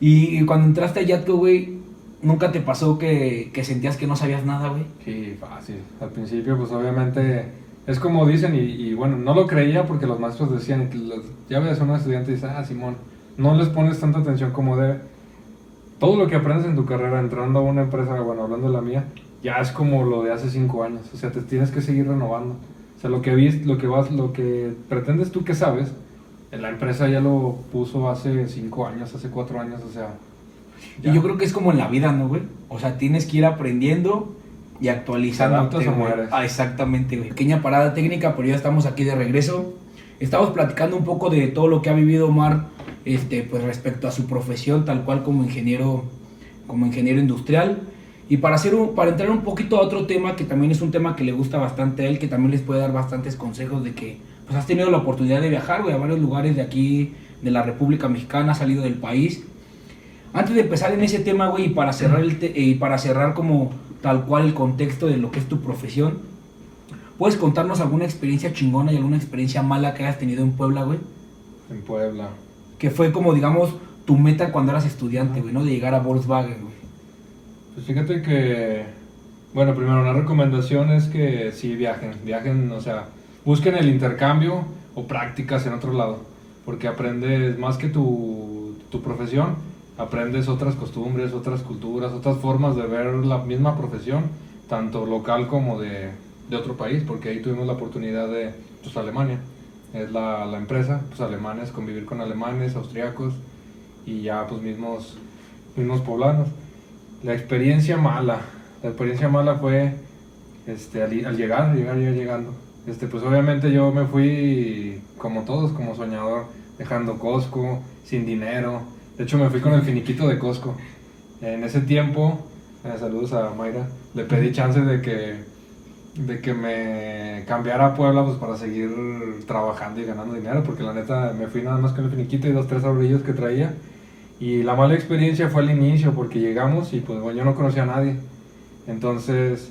Y, cuando entraste a Yatco, güey, ¿nunca te pasó que, que, sentías que no sabías nada, güey? Sí, fácil. Al principio, pues obviamente, es como dicen, y, y bueno, no lo creía porque los maestros decían, ya ves a un estudiante y dice, ah, Simón, no les pones tanta atención como debe todo lo que aprendes en tu carrera entrando a una empresa, bueno, hablando de la mía, ya es como lo de hace cinco años. O sea, te tienes que seguir renovando. O sea, lo que viste, lo que vas, lo que pretendes tú que sabes, la empresa ya lo puso hace cinco años, hace cuatro años, o sea. Y yo creo que es como en la vida, ¿no, güey? O sea, tienes que ir aprendiendo y actualizando. Ah, exactamente, güey. Pequeña parada técnica, pero ya estamos aquí de regreso. Estamos platicando un poco de todo lo que ha vivido Omar este, pues respecto a su profesión, tal cual como ingeniero, como ingeniero industrial. Y para, hacer para entrar un poquito a otro tema, que también es un tema que le gusta bastante a él, que también les puede dar bastantes consejos de que pues has tenido la oportunidad de viajar, a varios lugares de aquí, de la República Mexicana, has salido del país. Antes de empezar en ese tema, güey, y para cerrar, el y para cerrar como tal cual el contexto de lo que es tu profesión, ¿puedes contarnos alguna experiencia chingona y alguna experiencia mala que hayas tenido en Puebla, güey? En Puebla que fue como, digamos, tu meta cuando eras estudiante, güey, ¿no? De llegar a Volkswagen, güey. Pues fíjate que, bueno, primero una recomendación es que sí viajen, viajen, o sea, busquen el intercambio o prácticas en otro lado, porque aprendes más que tu, tu profesión, aprendes otras costumbres, otras culturas, otras formas de ver la misma profesión, tanto local como de, de otro país, porque ahí tuvimos la oportunidad de, pues Alemania, es la, la empresa, pues alemanes, convivir con alemanes, austriacos y ya pues mismos, mismos poblanos. La experiencia mala, la experiencia mala fue este, al, al llegar, llegar, llegar, llegando. Este, pues obviamente yo me fui como todos, como soñador, dejando Costco, sin dinero. De hecho me fui con el finiquito de Costco. En ese tiempo, eh, saludos a Mayra, le pedí chance de que, de que me cambiara a Puebla pues, para seguir trabajando y ganando dinero, porque la neta me fui nada más con el finiquito y dos, tres abrillos que traía. Y la mala experiencia fue al inicio, porque llegamos y pues bueno, yo no conocía a nadie. Entonces,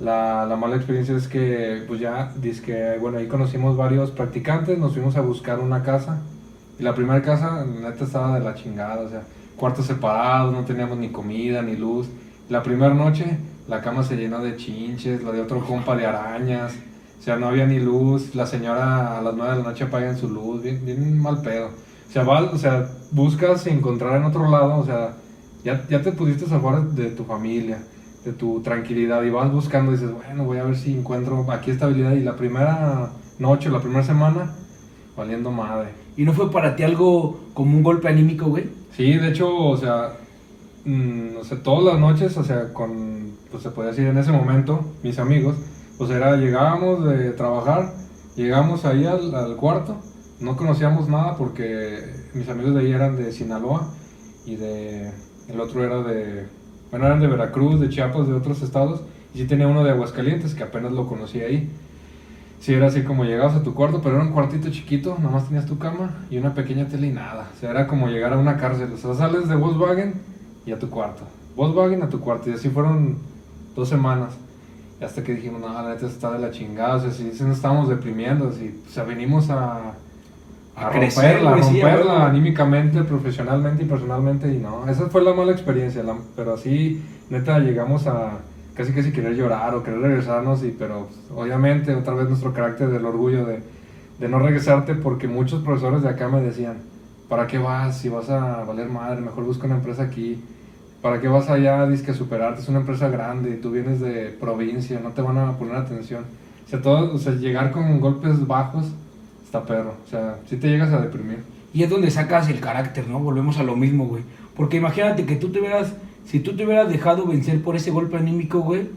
la, la mala experiencia es que, pues ya, que bueno, ahí conocimos varios practicantes, nos fuimos a buscar una casa. Y la primera casa, la neta, estaba de la chingada, o sea, cuartos separados, no teníamos ni comida, ni luz. La primera noche, la cama se llenó de chinches, la de otro compa de arañas. O sea, no había ni luz. La señora a las 9 de la noche apaga su luz, bien, bien mal pedo. O sea, va, o sea, buscas encontrar en otro lado, o sea, ya, ya te pusiste afuera de tu familia de tu tranquilidad y vas buscando y dices, bueno, voy a ver si encuentro aquí estabilidad y la primera noche, la primera semana, valiendo madre. ¿Y no fue para ti algo como un golpe anímico, güey? Sí, de hecho, o sea, mmm, o sea, todas las noches, o sea, con, pues se puede decir en ese momento, mis amigos, pues era, llegábamos de trabajar, llegamos ahí al, cuarto, no conocíamos nada porque mis amigos de ahí eran de Sinaloa y de, el otro era de bueno, eran de Veracruz, de Chiapas, de otros estados. Y sí tenía uno de Aguascalientes, que apenas lo conocí ahí. Sí, era así como llegabas a tu cuarto, pero era un cuartito chiquito, nomás tenías tu cama y una pequeña tele y nada. O sea, era como llegar a una cárcel. O sea, sales de Volkswagen y a tu cuarto. Volkswagen a tu cuarto. Y así fueron dos semanas. Y hasta que dijimos, no, la neta está de la chingada. O sea, sí nos estábamos deprimiendo. Así, o sea, venimos a, a, A crecer, romperla, güey, sí, romperla anímicamente, profesionalmente y personalmente. Y no, esa fue la mala experiencia. la- pero así, neta, llegamos a casi casi querer llorar o querer regresarnos. Y, pero obviamente, otra vez nuestro carácter del orgullo de, de no regresarte, porque muchos profesores de acá me decían: ¿Para qué vas? Si vas a valer madre, mejor busca una empresa aquí. ¿Para qué vas allá? Dices que superarte, es una empresa grande tú vienes de provincia, no te van a poner atención. O sea, todo, o sea, llegar con golpes bajos está perro. O sea, sí te llegas a deprimir. Y es donde sacas el carácter, ¿no? Volvemos a lo mismo, güey. Porque imagínate que tú te hubieras, si tú te hubieras dejado vencer por ese golpe anímico, güey,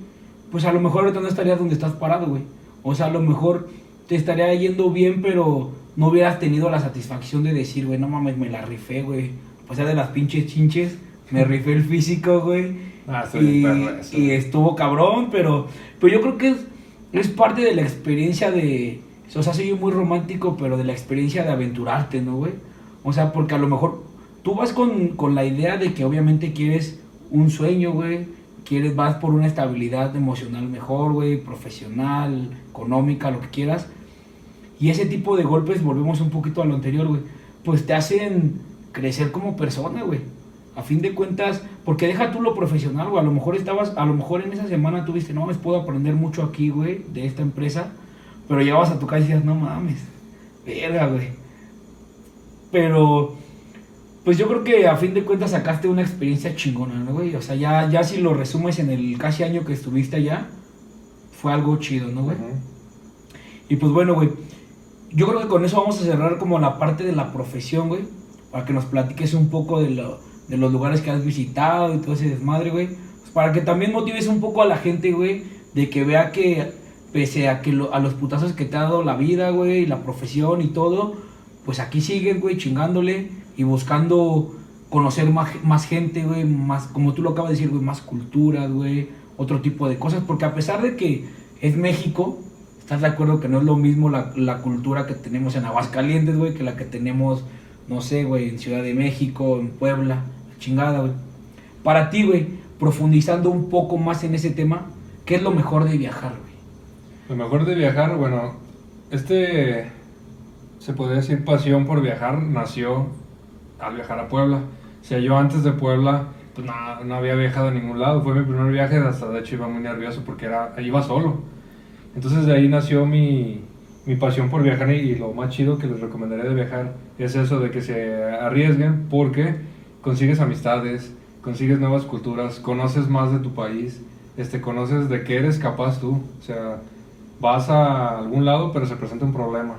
pues a lo mejor ahorita no estarías donde estás parado, güey. O sea, a lo mejor te estaría yendo bien, pero no hubieras tenido la satisfacción de decir, güey, no mames, me la rifé, güey. A pesar de las pinches chinches, me rifé el físico, güey. Ah, y, bien perro eso, y estuvo cabrón, pero, pero yo creo que es, es parte de la experiencia de, o sea, soy muy romántico, pero de la experiencia de aventurarte, ¿no, güey? O sea, porque a lo mejor tú vas con, con la idea de que obviamente quieres un sueño, güey, quieres, vas por una estabilidad emocional mejor, güey, profesional, económica, lo que quieras. Y ese tipo de golpes, volvemos un poquito a lo anterior, güey, pues te hacen crecer como persona, güey. A fin de cuentas, porque deja tú lo profesional, güey. A lo mejor estabas, a lo mejor en esa semana tuviste, no, me puedo aprender mucho aquí, güey, de esta empresa. Pero llegabas a tu casa y decías, no mames, verga, güey. Pero, pues yo creo que a fin de cuentas sacaste una experiencia chingona, ¿no, güey? O sea, ya, ya si lo resumes en el casi año que estuviste allá, fue algo chido, ¿no, güey? Y pues bueno, güey, yo creo que con eso vamos a cerrar como la parte de la profesión, güey. Para que nos platiques un poco de, lo- de los lugares que has visitado y todo ese desmadre, güey. Pues para que también motives un poco a la gente, güey, de que vea que pese a que lo- a los putazos que te ha dado la vida, güey, y la profesión y todo, pues aquí sigues, güey, chingándole y buscando conocer más, más gente, güey, más, como tú lo acabas de decir, güey, más culturas, güey, otro tipo de cosas, porque a pesar de que es México, ¿estás de acuerdo que no es lo mismo la, la cultura que tenemos en Aguascalientes, güey, que la que tenemos, no sé, güey, en Ciudad de México, en Puebla, la chingada, güey? Para ti, güey, profundizando un poco más en ese tema, ¿qué es lo mejor de viajar, güey? Lo mejor de viajar, bueno, este, se podría decir pasión por viajar, nació al viajar a Puebla. O sea, yo antes de Puebla, pues no, no había viajado a ningún lado. Fue mi primer viaje, hasta de hecho iba muy nervioso porque era, iba solo. Entonces de ahí nació mi, mi pasión por viajar y, lo más chido que les recomendaría de viajar es eso de que se arriesguen porque consigues amistades, consigues nuevas culturas, conoces más de tu país, este, conoces de qué eres capaz tú. O sea, vas a algún lado pero se presenta un problema.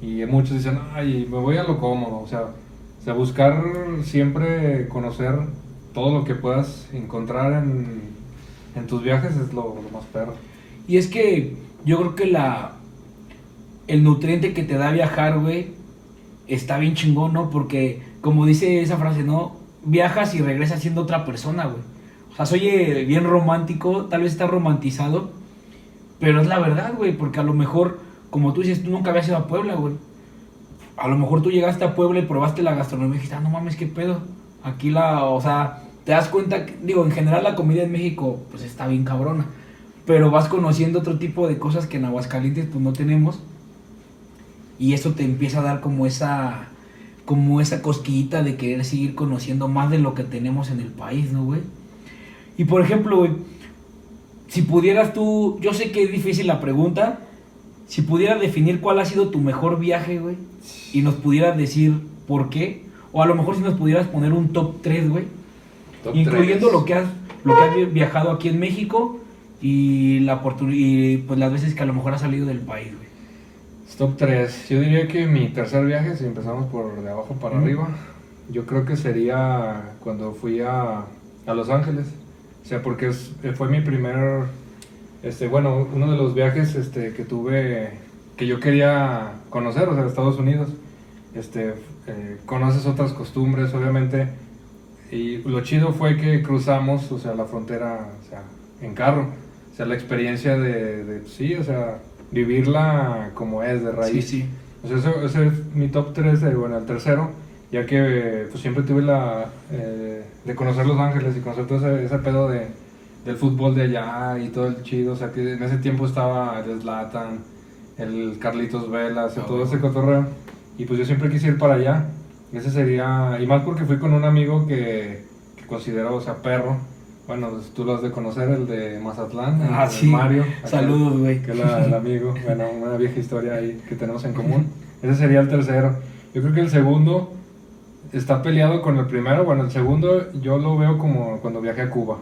Y muchos dicen, ay, me voy a lo cómodo. O sea, o sea buscar siempre conocer todo lo que puedas encontrar en, en tus viajes es lo, lo más perro. Y es que yo creo que la el nutriente que te da viajar, güey, está bien chingón, ¿no? Porque, como dice esa frase, ¿no? Viajas y regresas siendo otra persona, güey. O sea, soy bien romántico, tal vez está romantizado, pero es la verdad, güey, porque a lo mejor, como tú dices, tú nunca habías ido a Puebla, güey. A lo mejor tú llegaste a Puebla y probaste la gastronomía y dijiste, ah, no mames, qué pedo. Aquí la, o sea, te das cuenta, digo, en general la comida en México pues está bien cabrona, pero vas conociendo otro tipo de cosas que en Aguascalientes pues no tenemos y eso te empieza a dar como esa como esa cosquillita de querer seguir conociendo más de lo que tenemos en el país, ¿no, güey? Y por ejemplo, güey, si pudieras tú, yo sé que es difícil la pregunta, si pudieras definir cuál ha sido tu mejor viaje, güey, y nos pudieras decir por qué, o a lo mejor si nos pudieras poner un top 3, güey, incluyendo lo que has lo que has viajado aquí en México y la y pues las veces que a lo mejor has salido del país, güey. Top 3. Yo diría que mi tercer viaje, si empezamos por de abajo para arriba, yo creo que sería cuando fui a, a Los Ángeles. O sea, porque fue mi primer, este, bueno, uno de los viajes este, que tuve, que yo quería conocer, o sea, Estados Unidos. Este, eh, conoces otras costumbres, obviamente. Y lo chido fue que cruzamos, o sea, la frontera, o sea, en carro. O sea, la experiencia de, de sí, o sea, vivirla como es, de raíz. Sí, sí. O sea, ese, es mi top 3, eh, bueno, el tercero, ya que pues, siempre tuve la eh, de conocer Los Ángeles y conocer todo ese, pedo de, del fútbol de allá y todo el chido, o sea, que en ese tiempo estaba el Zlatan, el Carlitos Velas, y todo ese cotorreo, y pues yo siempre quise ir para allá, ese sería, y más porque fui con un amigo que, que considero, o sea, perro, bueno, tú lo has de conocer, el de Mazatlán, el, ah, sí. Mario. Saludos, güey. Que es el amigo, bueno, una vieja historia ahí que tenemos en común. Ese sería el tercero. Yo creo que el segundo está peleado con el primero. Bueno, el segundo yo lo veo como cuando viajé a Cuba.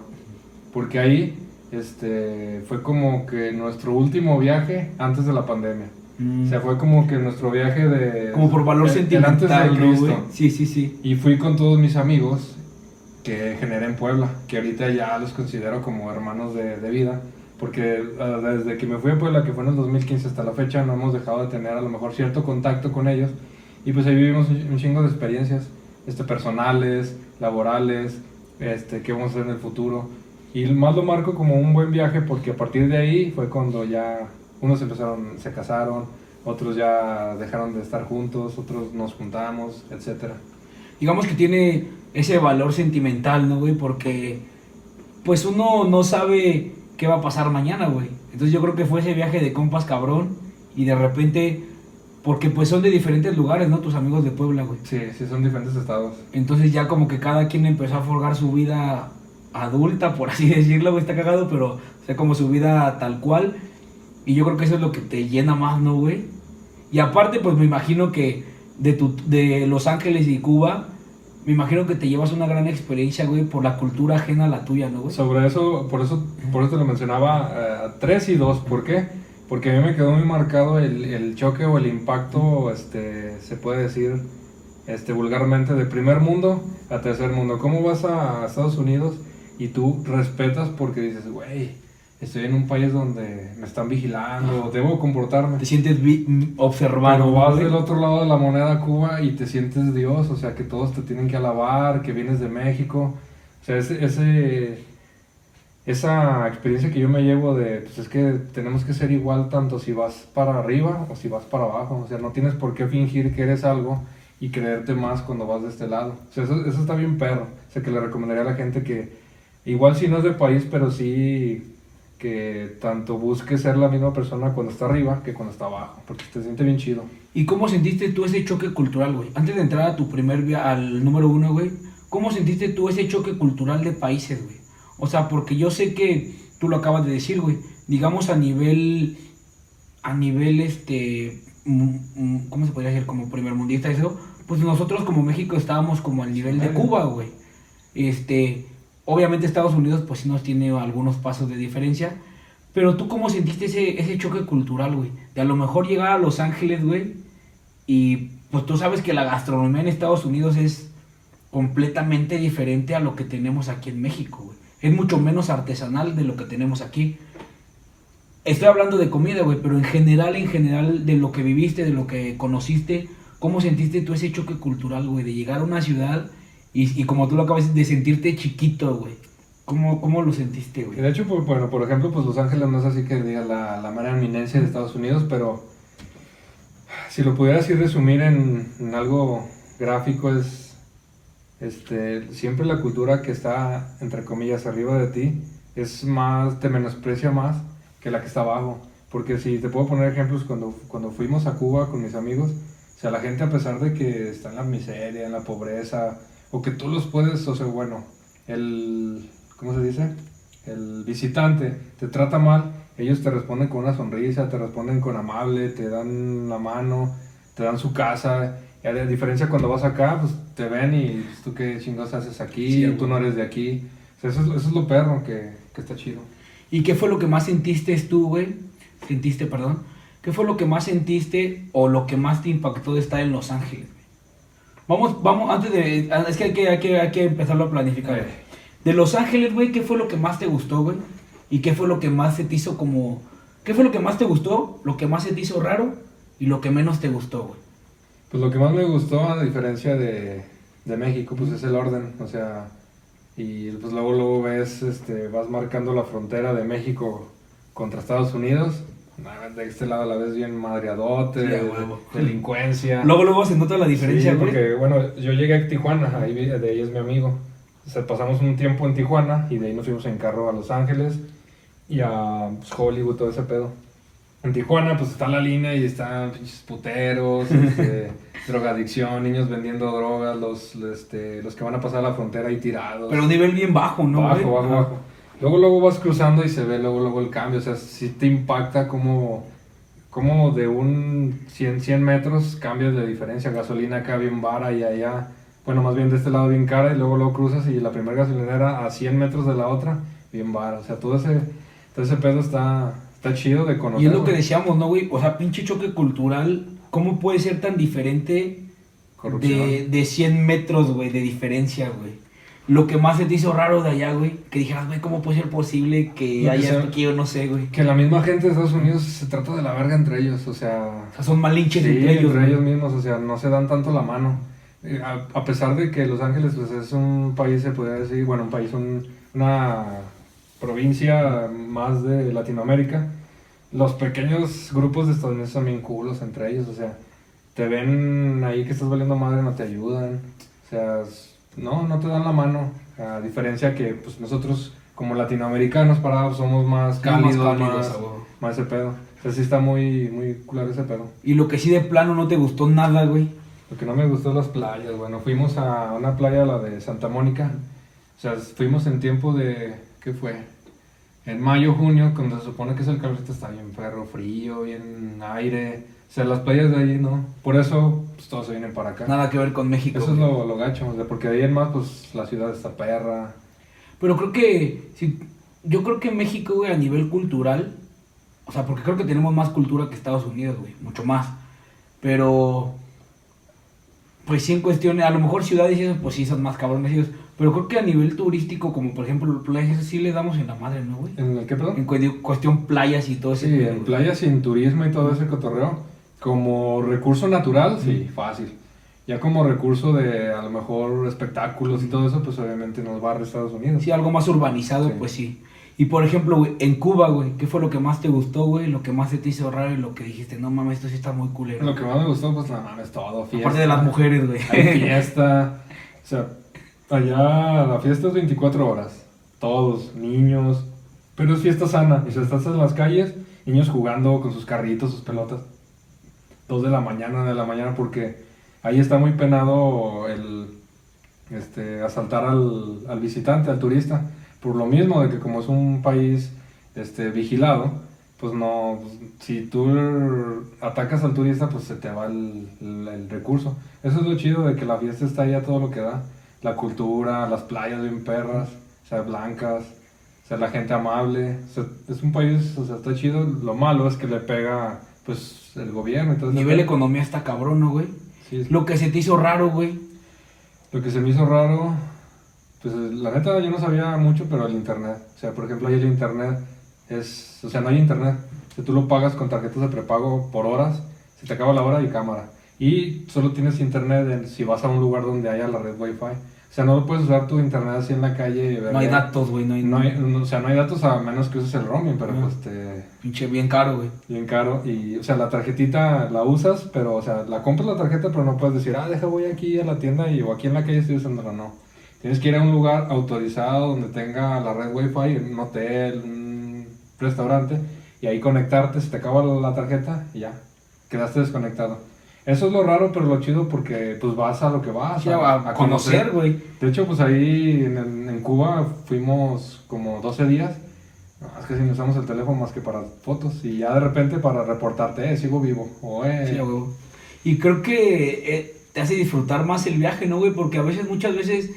Porque ahí este, fue como que nuestro último viaje antes de la pandemia. O sea, mm. fue como que nuestro viaje de... Como por valor sentimental, antes del Sí, sí, sí. Y fui con todos mis amigos que generé en Puebla, que ahorita ya los considero como hermanos de, de vida, porque ah, desde que me fui a Puebla, que fue en el 2015 hasta la fecha, no hemos dejado de tener a lo mejor cierto contacto con ellos, y pues ahí vivimos un, chingo de experiencias, este, personales, laborales, este, qué vamos a hacer en el futuro, y más lo marco como un buen viaje, porque a partir de ahí fue cuando ya unos empezaron, se casaron, otros ya dejaron de estar juntos, otros nos juntamos, etcétera. Digamos que tiene ese valor sentimental, ¿no, güey? Porque pues uno no sabe qué va a pasar mañana, güey. Entonces yo creo que fue ese viaje de compas cabrón y de repente, porque pues son de diferentes lugares, ¿no? Tus amigos de Puebla, güey. Sí, sí, son diferentes estados. Entonces ya como que cada quien empezó a forjar su vida adulta, por así decirlo, güey, está cagado, pero o sea, como su vida tal cual. Y yo creo que eso es lo que te llena más, ¿no, güey? Y aparte, pues me imagino que de, tu, de Los Ángeles y Cuba, me imagino que te llevas una gran experiencia, güey, por la cultura ajena a la tuya, ¿no? Sobre eso, por eso, por eso te lo mencionaba, eh, tres y dos, ¿por qué? Porque a mí me quedó muy marcado el, el, choque o el impacto, este, se puede decir, este, vulgarmente, de primer mundo a tercer mundo. ¿Cómo vas a Estados Unidos y tú respetas porque dices, güey, estoy en un país donde me están vigilando, debo comportarme. Te sientes observado. Pero vas del otro lado de la moneda Cuba y te sientes Dios, o sea, que todos te tienen que alabar, que vienes de México. O sea, ese, ese, esa experiencia que yo me llevo de, pues es que tenemos que ser igual tanto si vas para arriba o si vas para abajo. O sea, no tienes por qué fingir que eres algo y creerte más cuando vas de este lado. O sea, eso, eso está bien perro. O sea, que le recomendaría a la gente que, igual si no es del país, pero sí que tanto busque ser la misma persona cuando está arriba que cuando está abajo, porque te siente bien chido. ¿Y cómo sentiste tú ese choque cultural, güey? Antes de entrar a tu primer viaje, al número uno, güey, ¿cómo sentiste tú ese choque cultural de países, güey? O sea, porque yo sé que tú lo acabas de decir, güey, digamos a nivel a nivel, este, mm, mm, ¿cómo se podría decir? Como primer mundista, eso, pues nosotros como México estábamos como al nivel de Cuba, güey. Este, obviamente Estados Unidos, pues sí nos tiene algunos pasos de diferencia. Pero tú, ¿cómo sentiste ese, ese choque cultural, güey? De a lo mejor llegar a Los Ángeles, güey, y pues tú sabes que la gastronomía en Estados Unidos es completamente diferente a lo que tenemos aquí en México. Es mucho menos artesanal de lo que tenemos aquí. Estoy hablando de comida, güey, pero en general, en general, de lo que viviste, de lo que conociste, ¿cómo sentiste tú ese choque cultural, güey? De llegar a una ciudad y, y como tú lo acabas de sentirte chiquito, güey. ¿Cómo, ¿Cómo lo sentiste, güey? De hecho, por, bueno, por ejemplo, pues Los Ángeles no es así que diga la, la mera eminencia de Estados Unidos, pero si lo pudieras así resumir en, en algo gráfico es este, siempre la cultura que está, entre comillas, arriba de ti es más, te menosprecia más que la que está abajo. Porque si te puedo poner ejemplos, cuando, cuando fuimos a Cuba con mis amigos, o sea, la gente a pesar de que está en la miseria, en la pobreza, o que tú los puedes, o sea, bueno, el, ¿cómo se dice? El visitante te trata mal, ellos te responden con una sonrisa, te responden con amable, te dan la mano, te dan su casa. Y a diferencia cuando vas acá, pues te ven y tú qué chingados haces aquí, Sí, tú no eres de aquí. O sea, eso, es, eso es lo perro que, que está chido. ¿Y qué fue lo que más sentiste tú, güey? Sentiste, perdón. ¿Qué fue lo que más sentiste o lo que más te impactó de estar en Los Ángeles? Vamos, vamos, antes de... Es que hay que, hay que, hay que empezarlo a planificar. De Los Ángeles, güey, ¿qué fue lo que más te gustó, güey? ¿Y qué fue lo que más se te hizo como... ¿Qué fue lo que más te gustó? ¿Lo que más se te hizo raro? ¿Y lo que menos te gustó, güey? Pues lo que más me gustó, a diferencia de, de México, pues es el orden. O sea, y pues luego, luego ves, este, vas marcando la frontera de México contra Estados Unidos. De este lado la ves bien madreadote, Sí, a delincuencia. Luego, luego se nota la diferencia, Sí, porque bueno, yo llegué a Tijuana, ahí de ahí es mi amigo. O sea, pasamos un tiempo en Tijuana y de ahí nos fuimos en carro a Los Ángeles y a pues, Hollywood, todo ese pedo. En Tijuana pues está la línea y están pinches puteros, este, drogadicción, niños vendiendo drogas, los, este, los que van a pasar la frontera ahí tirados. Pero a un nivel bien bajo, ¿no, Bajo, güey? bajo, bajo. Luego, luego vas cruzando y se ve luego, luego el cambio. O sea, sí te impacta como, como de un 100, 100 metros cambias de diferencia. Gasolina acá bien vara y allá, bueno, más bien de este lado bien cara y luego luego cruzas y la primera gasolinera a 100 metros de la otra, bien vara. O sea, todo ese, todo ese pedo está, está chido de conocer. Y es lo que decíamos, ¿no, güey? O sea, pinche choque cultural, ¿cómo puede ser tan diferente de, de 100 metros, güey, de diferencia, güey? Lo que más se te hizo raro de allá, güey, que dijeras, güey, ¿cómo puede ser posible que haya aquí? Yo no sé, güey. Que la misma gente de Estados Unidos se trata de la verga entre ellos, o sea... O sea, son malinches Sí, entre ellos, güey. mismos, o sea, no se dan tanto la mano. Eh, A, a pesar de que Los Ángeles pues, es un país, se podría decir, bueno, un país, un- una provincia más de Latinoamérica, los pequeños grupos de estadounidenses son bien culos entre ellos, o sea, te ven ahí que estás valiendo madre, no te ayudan, o sea, no, no te dan la mano, a diferencia que pues nosotros como latinoamericanos parados somos más cálidos, Más más, cálidos, ese pedo. O sea, sí está muy, muy culero ese pedo. Y lo que sí de plano no te gustó nada, güey. Lo que no me gustó las playas, bueno, fuimos a una playa, la de Santa Mónica. O sea, fuimos en tiempo de, ¿qué fue? En mayo, junio, cuando se supone que es el calorcito, está bien perro, frío, bien aire. O sea, las playas de allí, ¿no? Por eso, pues todos se vienen para acá. Nada que ver con México. Eso es lo, lo gacho, o sea, porque de ahí en más, pues la ciudad está perra. Pero creo que, sí, yo creo que México, güey, a nivel cultural, o sea, porque creo que tenemos más cultura que Estados Unidos, güey, mucho más. Pero, pues sí, en cuestiones, a lo mejor ciudades y eso, pues sí, son más cabrones ellos. Pero creo que a nivel turístico, como por ejemplo playas, sí le damos en la madre, ¿no, güey? ¿En el qué, perdón? En cu- cuestión playas y todo ese Sí, en playas sin turismo y todo ese cotorreo, como recurso natural, sí, fácil. Ya como recurso de a lo mejor espectáculos y todo eso, pues obviamente nos barre Estados Unidos. Sí, algo más urbanizado, Sí. pues sí. Y por ejemplo, güey, en Cuba, güey, ¿qué fue lo que más te gustó, güey? Lo que más se te hizo raro y lo que dijiste, no mames, esto sí está muy culero. Lo que más me gustó, pues nada mames, todo, fiesta. Aparte de las mujeres, güey. Hay fiesta. O sea, allá la fiesta es 24 horas. Todos, niños. Pero es fiesta sana. O sea, estás en las calles, niños jugando con sus carritos, sus pelotas. Dos de la mañana, de la mañana, porque ahí está muy penado el este, asaltar al, al visitante, al turista. Por lo mismo de que como es un país este, vigilado, pues no, si tú atacas al turista, pues se te va el, recurso. Eso es lo chido de que la fiesta está ahí a todo lo que da. La cultura, las playas bien perras, o sea, blancas, o sea, la gente amable. O sea, es un país, o sea, está chido. Lo malo es que le pega, pues, el gobierno. Entonces, Nivel economía está cabrón, ¿no, güey? Sí, es- Lo que se te hizo raro, güey. Lo que se me hizo raro, pues la neta yo no sabía mucho, pero el internet. O sea, por ejemplo, ahí el internet es, o sea, no hay internet. Si tú lo pagas con tarjetas de prepago por horas, se te acaba la hora y cámara. Y solo tienes internet en- si vas a un lugar donde haya la red Wi-Fi. O sea, no lo puedes usar tu internet así en la calle. y ver- No hay datos, güey, no hay, No hay, no- o sea, no hay datos a menos que uses el roaming, pero pues te, Pinche bien caro, güey. bien caro. Y, o sea, la tarjetita la usas, pero, o sea, la compras la tarjeta, pero no puedes decir, ah, deja, voy aquí a la tienda y o aquí en la calle estoy usándola. No. Tienes que ir a un lugar autorizado donde tenga la red Wi-Fi, un hotel, un restaurante, y ahí conectarte, se te acaba la la tarjeta y ya, quedaste desconectado. Eso es lo raro, pero lo chido porque pues vas a lo que vas, Sí, a, a conocer, güey. de hecho, pues ahí en, en- Cuba fuimos como 12 días. Es que si no usamos el teléfono más que para fotos y ya de repente para reportarte, eh, sigo vivo. O eh, Sí. Y creo que eh, te hace disfrutar más el viaje, ¿no, güey? Porque a veces, muchas veces,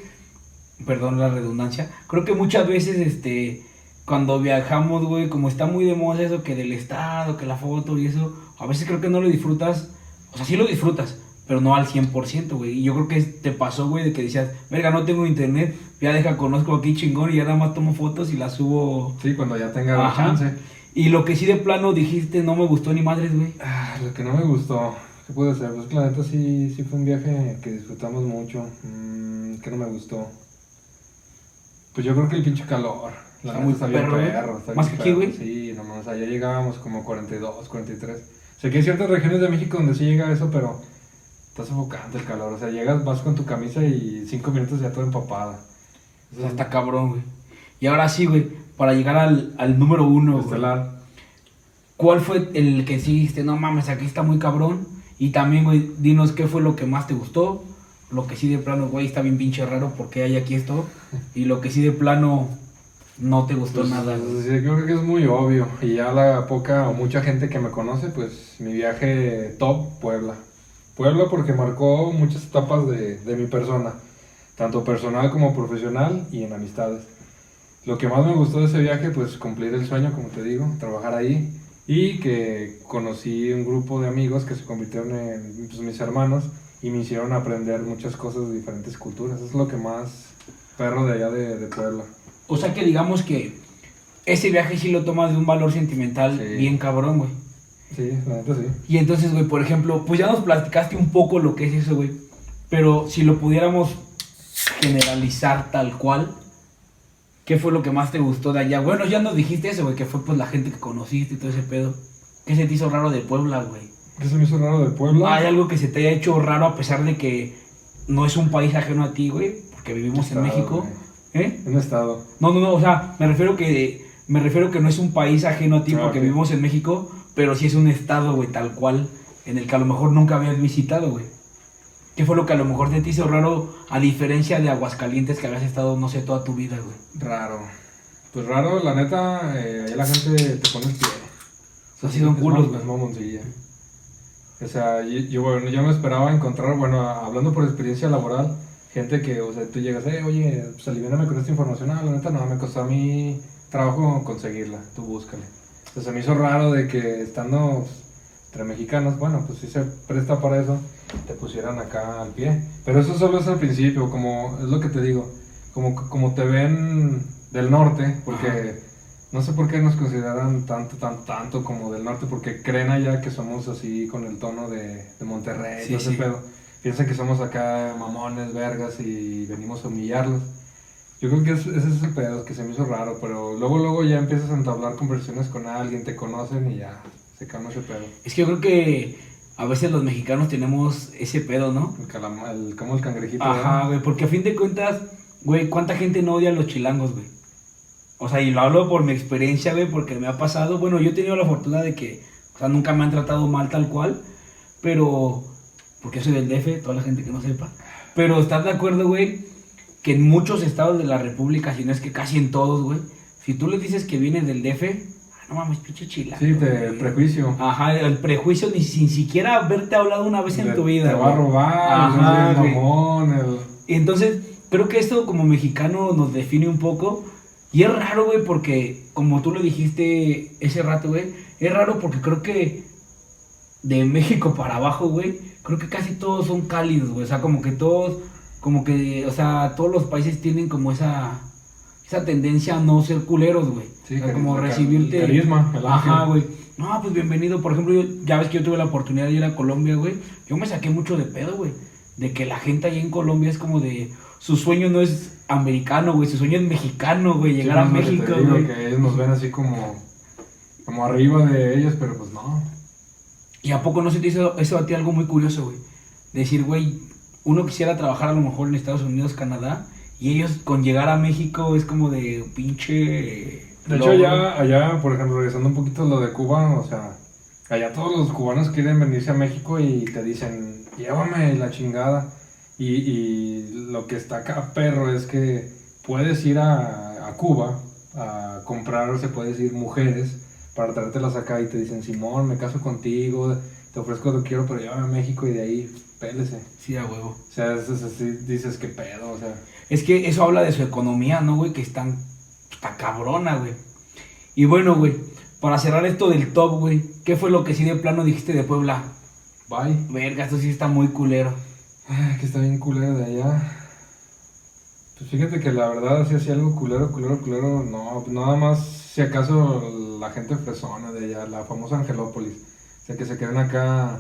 perdón la redundancia, creo que muchas veces, este, cuando viajamos, güey, como está muy de moda eso, que del estado, que la foto y eso, a veces creo que no lo disfrutas, o sea, sí lo disfrutas, pero no al 100%, güey. Y yo creo que te pasó, güey, de que decías, verga, no tengo internet, ya deja, conozco aquí chingón y ya nada más tomo fotos y las subo. sí, cuando ya tenga Ajá. chance. Y lo que sí de plano dijiste, no me gustó ni madres, güey. Ah, lo que no me gustó, ¿qué puede ser? Pues la neta sí, sí fue un viaje que disfrutamos mucho. Mm, que no me gustó. Pues yo creo que el pinche calor. La Está neta muy está bien perro, ¿eh? perro, está Más bien que aquí, güey. Sí, no mames, allá llegábamos como 42, 43. O sea que hay ciertas regiones de México donde sí llega eso, pero está sofocante el calor. O sea, llegas, vas con tu camisa y cinco minutos ya toda empapada. O sea, está cabrón, güey. Y ahora sí, güey, para llegar al, al número uno, güey. Estelar. ¿Cuál fue el que sí dijiste, no mames, aquí está muy cabrón? Y también, güey, dinos qué fue lo que más te gustó. Lo que sí de plano, güey, está bien pinche raro porque hay aquí esto. Y lo que sí de plano no te gustó Pues, nada, güey. yo creo que es muy obvio. Y ya la poca o mucha gente que me conoce, pues mi viaje top, Puebla. Puebla porque marcó muchas etapas de, de mi persona, tanto personal como profesional y en amistades. Lo que más me gustó de ese viaje, pues cumplir el sueño, como te digo, trabajar ahí. Y que conocí un grupo de amigos que se convirtieron en pues, mis hermanos y me hicieron aprender muchas cosas de diferentes culturas. Eso es lo que más perro de allá de, de Puebla. O sea que digamos que ese viaje sí lo tomas de un valor sentimental Sí. bien cabrón, güey. Sí, la neta sí. Y entonces, güey, por ejemplo, pues ya nos platicaste un poco lo que es eso, güey. Pero si lo pudiéramos generalizar tal cual, ¿qué fue lo que más te gustó de allá? Bueno, ya nos dijiste eso, güey, que fue pues la gente que conociste y todo ese pedo. ¿Qué se te hizo raro de Puebla, güey? ¿Qué se me hizo raro de Puebla? ¿Hay algo que se te haya hecho raro a pesar de que no es un país ajeno a ti, güey? Porque vivimos en México. güey. ¿Eh? Un estado. No, no, no, o sea, me refiero que me refiero que no es un país ajeno a ti Ah, porque vivimos en México, pero sí es un estado, güey, tal cual, en el que a lo mejor nunca habías visitado, güey. ¿Qué fue lo que a lo mejor te hizo raro a diferencia de Aguascalientes que habías estado, no sé, toda tu vida, güey? Raro. Pues raro, la neta, eh, ahí la gente te pone el pie. O sea, sí son Es culos, mam- güey. O sea, yo, yo, bueno, yo me esperaba encontrar, bueno, hablando por experiencia laboral, gente que, o sea, tú llegas, eh, oye, pues aliviáname con esta información. Ah, la neta, no, me costó a mí trabajo conseguirla, tú búscale. Sea, se me hizo raro de que estando pues, entre mexicanos, bueno, pues sí se presta para eso, te pusieran acá al pie. Pero eso solo es al principio, como, es lo que te digo, como, como te ven del norte, porque... Ajá. No sé por qué nos consideran tanto, tan, tanto como del norte, porque creen allá que somos así con el tono de, de Monterrey, Sí, ese sí. pedo. Piensan que somos acá mamones, vergas y venimos a humillarlos. Yo creo que es- ese es el pedo, que se me hizo raro, pero luego, luego ya empiezas a entablar conversaciones con alguien, te conocen y ya se calma ese pedo. Es que yo creo que a veces los mexicanos tenemos ese pedo, ¿no? El, calama- el, como el cangrejito. Ajá, güey, porque a fin de cuentas, güey, ¿cuánta gente no odia a los chilangos, güey? O sea, y lo hablo por mi experiencia, güey, porque me ha pasado. Bueno, yo he tenido la fortuna de que, o sea, nunca me han tratado mal tal cual, pero, porque soy del DF, toda la gente que no sepa. Pero estás de acuerdo, güey, que en muchos estados de la República, si no es que casi en todos, güey, si tú les dices que vienes del DF, no mames, pinche chilango. Sí, te, güey". el prejuicio. Ajá, el prejuicio ni sin siquiera haberte hablado una vez en De- tu vida. Te va a güey. robar, Ajá, es güey. mamón, el- Y entonces, creo que esto como mexicano nos define un poco. Y es raro, güey, porque como tú lo dijiste ese rato, güey, es raro porque creo que de México para abajo, güey, creo que casi todos son cálidos, güey. O sea, como que todos, como que, o sea, todos los países tienen como esa, esa tendencia a no ser culeros, güey. Sí, o sea, como el recibirte. el carisma, el Ajá, güey. No, pues bienvenido. Por ejemplo, yo, ya ves que yo tuve la oportunidad de ir a Colombia, güey. Yo me saqué mucho de pedo, güey. De que la gente allá en Colombia es como de. Su sueño no es americano, güey. Su sueño es mexicano, güey. Sí, Llegar a México, güey. que ellos nos ven así como, como arriba de ellos, pero pues no. Y a poco no se te hizo eso a ti algo muy curioso, güey. Decir, güey, uno quisiera trabajar a lo mejor en Estados Unidos, Canadá. Y ellos con llegar a México es como de pinche. De hecho, allá, allá, por ejemplo, regresando un poquito a lo de Cuba, o sea, allá todos los cubanos quieren venirse a México y te dicen, llévame la chingada. Y, y lo que está acá, perro, es que puedes ir a, a Cuba a comprar, se puede decir, mujeres para traértelas acá y te dicen, Simón, me caso contigo, te ofrezco lo que quiero, pero llévame a México y de ahí, pélese. Sí, a huevo. O sea, es, es así, dices, qué pedo, o sea. Es que eso habla de su economía, ¿no, güey? Que están. Está cabrona, güey. Y bueno, güey, para cerrar esto del top, güey, ¿qué fue lo que sí de plano dijiste de Puebla? Bye. Verga, esto sí está muy culero. Ay, que está bien culero de allá. Pues fíjate que la verdad, si hacía algo culero, culero, culero, no, nada más si acaso la gente fresona de allá, la famosa Angelópolis. O sea, que se quedan acá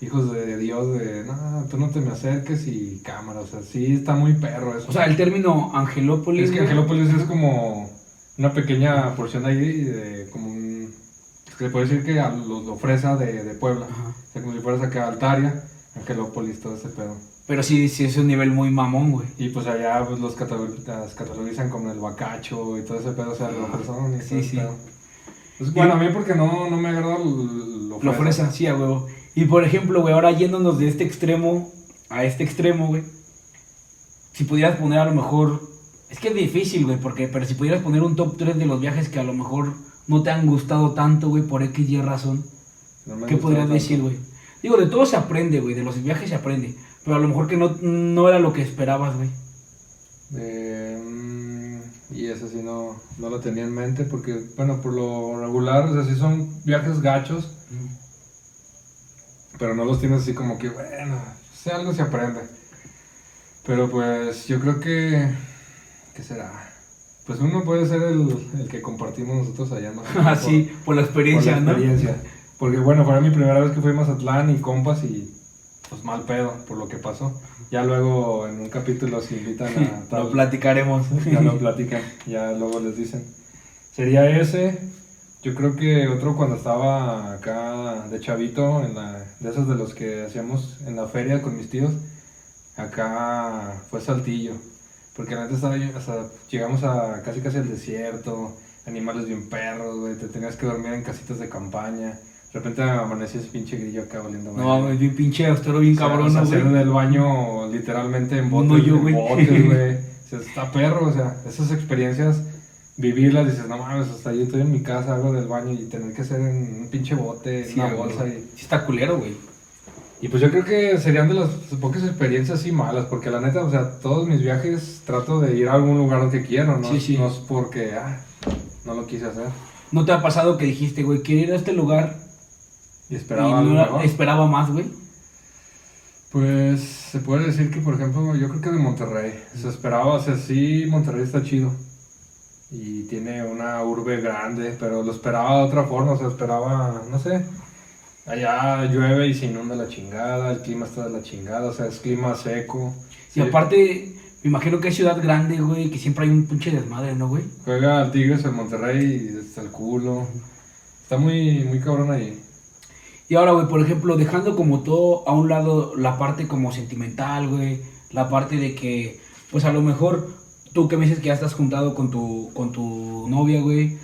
hijos de Dios de, no, tú no te me acerques y cámara, o sea, sí está muy perro eso. O sea, el término Angelópolis. es que Angelópolis es como una pequeña porción ahí de, como un, es que se puede decir que a lo, lo fresa de, de Puebla. Ajá. O sea, como si fueras acá a Altaria, Angelópolis, todo ese pedo. Pero sí, sí es un nivel muy mamón, güey. Y pues allá pues, los catalog- las catalogizan como el bacacho y todo ese pedo, o sea, lo fresón y Sí, sí. pedo. Pues, bueno, a mí porque no, no me agrada lo, lo Lo fresa. sí, a huevo. Y por ejemplo, güey, ahora yéndonos de este extremo a este extremo, güey. Si pudieras poner a lo mejor. Es que es difícil, güey, porque. Pero si pudieras poner un top 3 de los viajes que a lo mejor no te han gustado tanto, güey, por X y razón. No ¿Qué podrías tanto. decir, güey? Digo, de todo se aprende, güey. De los viajes se aprende. Pero a lo mejor que no, no era lo que esperabas, güey. Eh, y eso sí no, no lo tenía en mente porque, bueno, por lo regular, o sea, sí son viajes gachos, pero no los tienes así como que, bueno, si algo se aprende. Pero pues yo creo que, ¿qué será? Pues uno puede ser el, el que compartimos nosotros allá, ¿no? Así, por la experiencia, por la ¿no? experiencia. Porque bueno, fue mi primera vez que fui a Mazatlán y compas y pues mal pedo por lo que pasó. Ya luego en un capítulo se invitan a Lo platicaremos. ya lo platican, ya luego les dicen. Sería ese. Yo creo que otro cuando estaba acá de chavito, en la, de esos de los que hacíamos en la feria con mis tíos, acá fue Saltillo. Porque antes estaba, o sea, llegamos a casi casi al desierto, animales bien perros, güey, te tenías que dormir en casitas de campaña. De repente amanecía ese pinche grillo acá oliendo No, güey, bien pinche austero, bien o sea, cabrón, ¿no, güey. hacer del baño literalmente en botes, hoyo, en güey. botes, güey. O sea, está perro, o sea, esas experiencias, vivirlas, dices, no mames, hasta yo estoy en mi casa, hago del baño y tener que hacer en un pinche bote, en Sí, una güey. bolsa. Y, Sí está culero, güey. y pues yo creo que serían de las pocas experiencias así malas, porque la neta, o sea, todos mis viajes trato de ir a algún lugar que quiero, ¿no? Sí, sí. No es porque, ah, no lo quise hacer. ¿No te ha pasado que dijiste, güey, quiero ir a este lugar Y y esperaba no algo era- mejor. esperaba más, güey? Pues se puede decir que, por ejemplo, yo creo que de Monterrey. Se esperaba, o sea, sí, Monterrey está chido. Y tiene una urbe grande, pero lo esperaba de otra forma, o sea, esperaba, no sé. Allá llueve y se inunda la chingada, el clima está de la chingada, o sea, es clima seco. Y Sí, aparte, me imagino que es ciudad grande, güey, que siempre hay un pinche desmadre, ¿no, güey? Juega al Tigres en Monterrey y está el culo. Está muy, muy cabrón ahí. Y ahora, güey, por ejemplo, dejando como todo a un lado la parte como sentimental, güey, la parte de que, pues a lo mejor tú que me dices que ya estás juntado con tu, con tu novia, güey,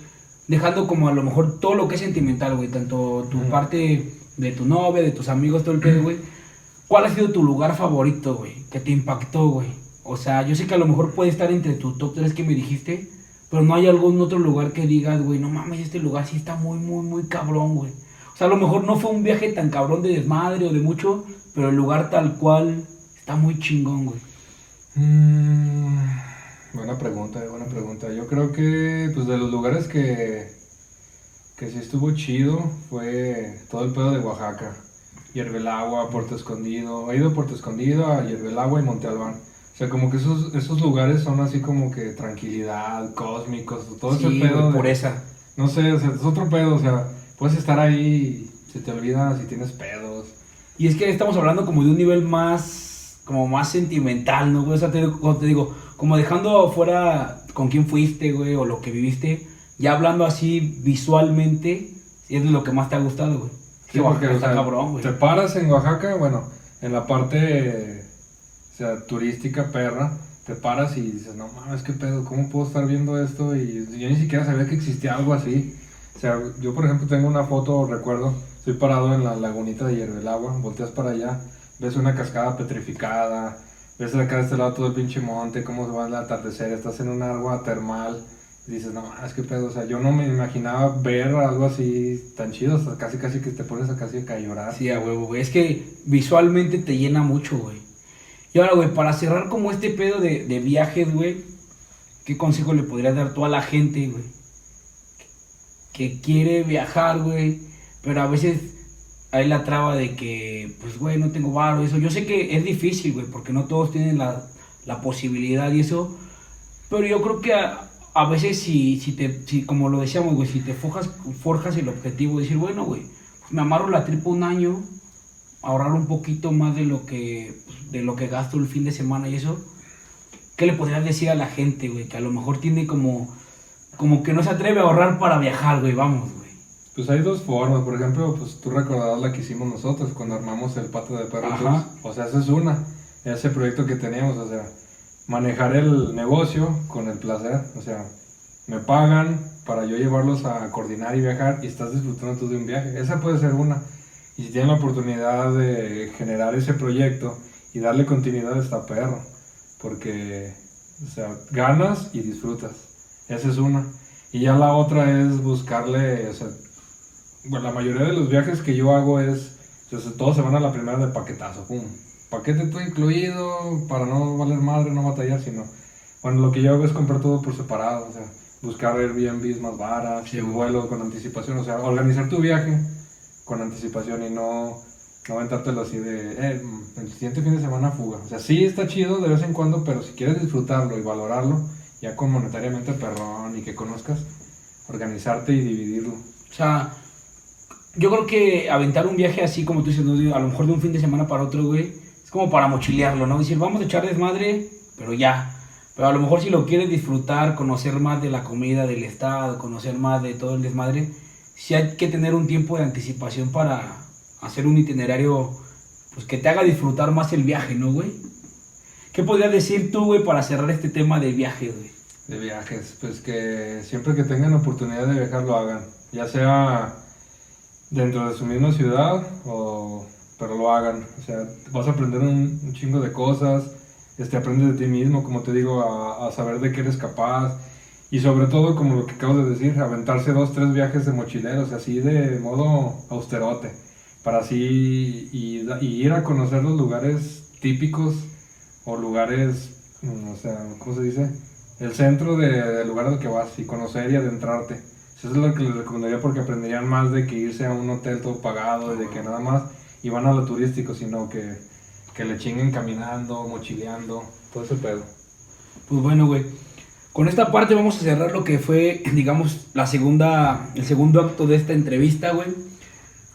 dejando como a lo mejor todo lo que es sentimental, güey, tanto tu parte de tu novia, de tus amigos, todo el pedo, güey, ¿cuál ha sido tu lugar favorito, güey, que te impactó, güey? O sea, yo sé que a lo mejor puede estar entre tu top 3 que me dijiste, pero no hay algún otro lugar que digas, güey, no mames, este lugar sí está muy, muy, muy cabrón, güey. O sea, a lo mejor no fue un viaje tan cabrón de desmadre o de mucho, pero el lugar tal cual está muy chingón, güey. Mm, buena pregunta, eh, buena pregunta. Yo creo que, pues, de los lugares que, que sí estuvo chido fue todo el pedo de Oaxaca. Agua, Puerto Escondido. He ido a Puerto Escondido, a Agua y Monte Albán. O sea, como que esos, esos lugares son así como que tranquilidad, cósmicos, todo ese pedo. Por esa. No sé, o sea, es otro pedo, o sea, puedes estar ahí, se te olvida si tienes pedos. Y es que estamos hablando como de un nivel más, como más sentimental, ¿no, güey? O sea, te, te digo, como dejando fuera con quién fuiste, güey, o lo que viviste, ya hablando así visualmente, es lo que más te ha gustado, güey. Sí, porque, está cabrón, güey. Te paras en Oaxaca, bueno, en la parte o sea, turística perra, te paras y dices, no mames, qué pedo, ¿cómo puedo estar viendo esto? Y yo ni siquiera sabía que existía algo así. O sea, yo por ejemplo tengo una foto, recuerdo, estoy parado en la lagunita de Agua, volteas para allá, ves una cascada petrificada, ves acá de este lado todo el pinche monte, cómo se va el atardecer, estás en un agua termal, y dices, no mames, qué pedo, o sea, yo no me imaginaba ver algo así tan chido, o casi casi que te pones a casi a llorar. Sí, a huevo, güey, es que visualmente te llena mucho, güey. Y ahora, güey, para cerrar como este pedo de, de viajes, güey, ¿qué consejo le podrías dar tú a la gente, güey? Que quiere viajar, güey, pero a veces hay la traba de que, pues, güey, no tengo barro, eso. Yo sé que es difícil, güey, porque no todos tienen la, la posibilidad y eso, pero yo creo que a, a veces si, si te, si, como lo decíamos, güey, si te forjas, forjas el objetivo de decir, bueno, güey, pues me amarro la tripa un año, ahorrar un poquito más de lo que de lo que gasto el fin de semana y eso, ¿qué le podrías decir a la gente, güey? Que a lo mejor tiene como como que no se atreve a ahorrar para viajar, güey, vamos, güey. Pues hay dos formas, por ejemplo, pues tú recordarás la que hicimos nosotros cuando armamos el pato de perros. O sea, esa es una, ese proyecto que teníamos, o sea, manejar el negocio con el placer, o sea, me pagan para yo llevarlos a coordinar y viajar y estás disfrutando tú de un viaje. Esa puede ser una. Y si tienen la oportunidad de generar ese proyecto y darle continuidad, está perro. Porque, o sea, ganas y disfrutas. Esa es una. Y ya la otra es buscarle, o sea, bueno, la mayoría de los viajes que yo hago es, o sea, todos se van a la primera de paquetazo, pum. Paquete todo incluido, para no valer madre, no batallar, sino, bueno, lo que yo hago es comprar todo por separado, o sea, buscar Airbnb más baratas, sí, vuelo con anticipación, o sea, organizar tu viaje con anticipación y no, no aventártelo así de, eh, el siguiente fin de semana fuga. O sea, sí está chido de vez en cuando, pero si quieres disfrutarlo y valorarlo, ya con monetariamente perrón y que conozcas, organizarte y dividirlo. O sea, yo creo que aventar un viaje así como tú dices, a lo mejor de un fin de semana para otro, güey, es como para mochilearlo, ¿no? Decir, vamos a echar desmadre, pero ya. Pero a lo mejor si lo quieres disfrutar, conocer más de la comida del estado, conocer más de todo el desmadre, si hay que tener un tiempo de anticipación para hacer un itinerario pues que te haga disfrutar más el viaje, ¿no, güey? ¿Qué podrías decir tú, güey, para cerrar este tema de viaje, güey? De viajes, pues que siempre que tengan oportunidad de viajar lo hagan, ya sea dentro de su misma ciudad o pero lo hagan, o sea, vas a aprender un, chingo de cosas, este, aprendes de ti mismo, como te digo, a, saber de qué eres capaz, y sobre todo, como lo que acabo de decir, aventarse dos, tres viajes de mochileros, así de modo austerote, para así ir a conocer los lugares típicos o lugares, mm, o sea, ¿cómo se dice? El centro del lugar al que vas y conocer y adentrarte. Eso es lo que les recomendaría porque aprenderían más de que irse a un hotel todo pagado y de que nada más iban a lo turístico, sino que, que le chinguen caminando, mochileando, todo ese pedo. Pues bueno, güey. Con esta parte vamos a cerrar lo que fue, digamos, la segunda, el segundo acto de esta entrevista, güey.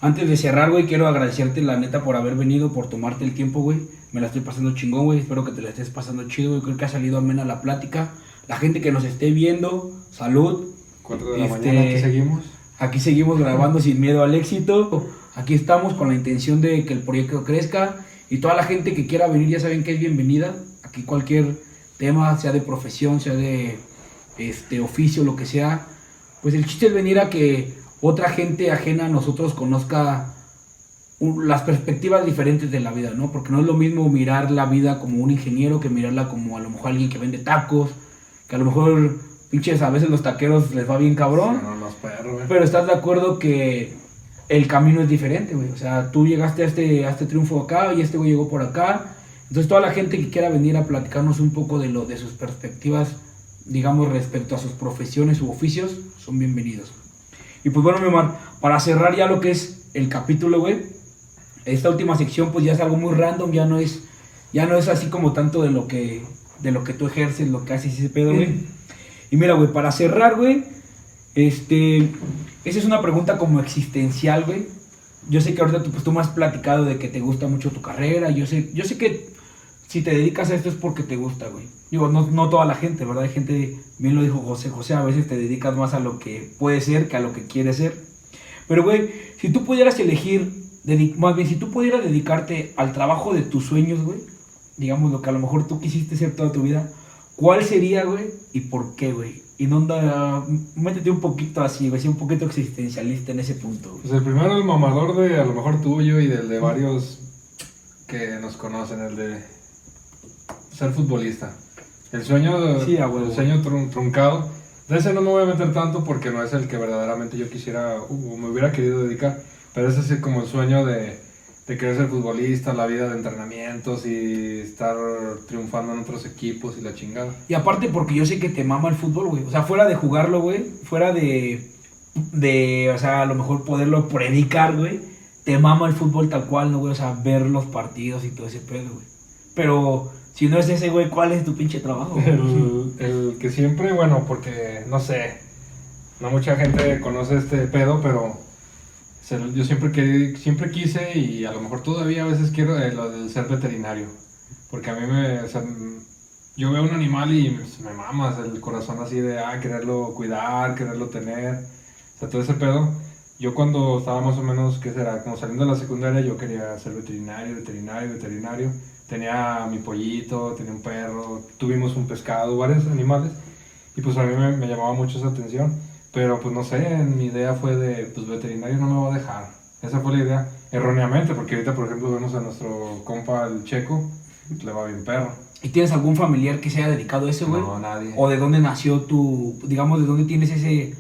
Antes de cerrar, güey, quiero agradecerte la neta por haber venido, por tomarte el tiempo, güey. Me la estoy pasando chingón, güey. Espero que te la estés pasando chido, güey. Creo que ha salido amena la plática. La gente que nos esté viendo, salud. Cuatro de la este, mañana, aquí seguimos. Aquí seguimos grabando sin miedo al éxito. Aquí estamos con la intención de que el proyecto crezca. Y toda la gente que quiera venir, ya saben que es bienvenida. Aquí cualquier tema, sea de profesión, sea de este oficio, lo que sea, pues el chiste es venir a que otra gente ajena a nosotros conozca las perspectivas diferentes de la vida, ¿no? Porque no es lo mismo mirar la vida como un ingeniero que mirarla como a lo mejor alguien que vende tacos, que a lo mejor pinches, a veces los taqueros les va bien cabrón. No, los perros, güey. Pero estás de acuerdo que el camino es diferente, güey. O sea, tú llegaste a este, a este triunfo acá y este güey llegó por acá. Entonces, toda la gente que quiera venir a platicarnos un poco de, lo, de sus perspectivas, digamos, respecto a sus profesiones u oficios, son bienvenidos. Y pues bueno, mi Omar, para cerrar ya lo que es el capítulo, güey, esta última sección pues ya es algo muy random, ya no es, ya no es así como tanto de lo que, de lo que tú ejerces, lo que haces ese pedo, güey. Y mira, güey, para cerrar, güey, este, esa es una pregunta como existencial, güey. Yo sé que ahorita tú, pues, tú me has platicado de que te gusta mucho tu carrera, yo sé, yo sé que si te dedicas a esto es porque te gusta, güey. Digo, no, no toda la gente, ¿verdad? Hay gente, bien lo dijo José, José, a veces te dedicas más a lo que puede ser que a lo que quieres ser. Pero, güey, si tú pudieras elegir, más bien, si tú pudieras dedicarte al trabajo de tus sueños, güey, digamos lo que a lo mejor tú quisiste ser toda tu vida, ¿cuál sería, güey? ¿Y por qué, güey? Y no anda, métete un poquito así, güey, un poquito existencialista en ese punto, güey. Pues el primero, el mamador de a lo mejor tuyo y del de varios que nos conocen, el de ser futbolista. El sueño, Sí, el sueño trun- truncado. De ese no me voy a meter tanto porque no es el que verdaderamente yo quisiera o me hubiera querido dedicar. Pero ese es como el sueño de, de querer ser futbolista, la vida de entrenamientos y estar triunfando en otros equipos y la chingada. Y aparte porque yo sé que te mama el fútbol, güey. O sea, fuera de jugarlo, güey. Fuera de, de, o sea, a lo mejor poderlo predicar, güey. Te mama el fútbol tal cual, ¿no, güey? O sea, ver los partidos y todo ese pedo, güey. Pero si no es ese, güey, ¿cuál es tu pinche trabajo? El, que siempre, bueno, porque no sé, no mucha gente conoce este pedo, pero yo siempre, querí- siempre quise y a lo mejor todavía a veces quiero eh, lo del ser veterinario. Porque a mí me. o yo veo un animal y me, me mamas el corazón así de, ah, quererlo cuidar, quererlo tener. O sea, todo ese pedo. Yo cuando estaba más o menos, ¿qué será? Como saliendo de la secundaria, yo quería ser veterinario, veterinario, veterinario. Tenía mi pollito, tenía un perro, tuvimos un pescado, varios animales. Y pues a mí me, me llamaba mucho esa atención. Pero pues no sé, mi idea fue de, pues veterinario no me va a dejar. Esa fue la idea, erróneamente, porque ahorita por ejemplo vemos a nuestro compa el checo, le va bien perro. ¿Y tienes algún familiar que se haya dedicado a eso, güey? No, nadie. ¿O de dónde nació tu, digamos, de dónde tienes ese,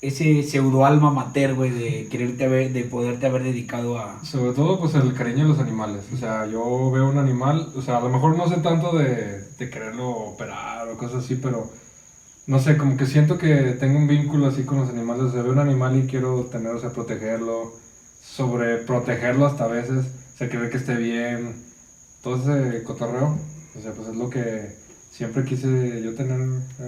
ese pseudo alma mater, güey, de quererte haber, de poderte haber dedicado a... Sobre todo, pues el cariño de los animales. O sea, yo veo un animal, o sea, a lo mejor no sé tanto de, de quererlo operar o cosas así, pero no sé, como que siento que tengo un vínculo así con los animales. O sea, veo un animal y quiero tener, o sea, protegerlo, sobre protegerlo hasta a veces, o sea, que ve que esté bien, todo ese cotorreo. O sea, pues es lo que siempre quise yo tener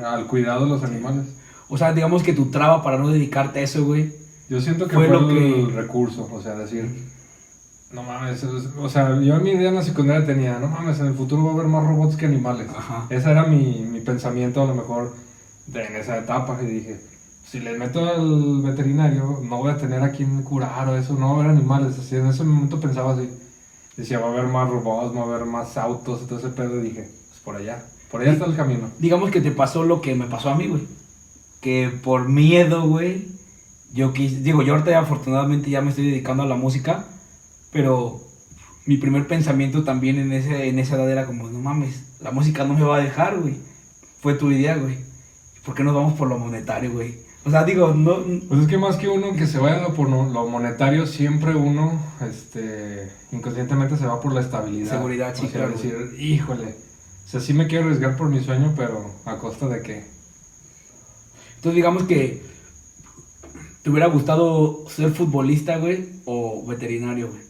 al cuidado de los animales. O sea, digamos que tu traba para no dedicarte a eso, güey. Yo siento que Fue fue, lo el que- recurso, o sea, decir, no mames, es- o sea, yo en mi idea en la secundaria tenía, no mames, en el futuro va a haber más robots que animales. Ajá. Ese era mi, mi pensamiento a lo mejor de, en esa etapa y dije, si le meto al veterinario, no voy a tener a quien curar o eso, no va a haber animales. Así, en ese momento pensaba así, decía, va a haber más robots, va a haber más autos y todo ese pedo y dije, pues por allá, por allá está el camino. Digamos que te pasó lo que me pasó a mí, güey. Que por miedo, güey, yo quise... Digo, yo ahorita afortunadamente ya me estoy dedicando a la música, pero mi primer pensamiento también en, ese, en esa edad era como, no mames, la música no me va a dejar, güey. Fue tu idea, güey. ¿Por qué nos vamos por lo monetario, güey? O sea, digo, no... Pues es que más que uno que se vaya por lo monetario, siempre uno, este, inconscientemente se va por la estabilidad. Seguridad, sí, O sea, claro. decir, híjole, o sea, sí me quiero arriesgar por mi sueño, pero a costa de qué. Entonces digamos que te hubiera gustado ser futbolista, güey, o veterinario, güey.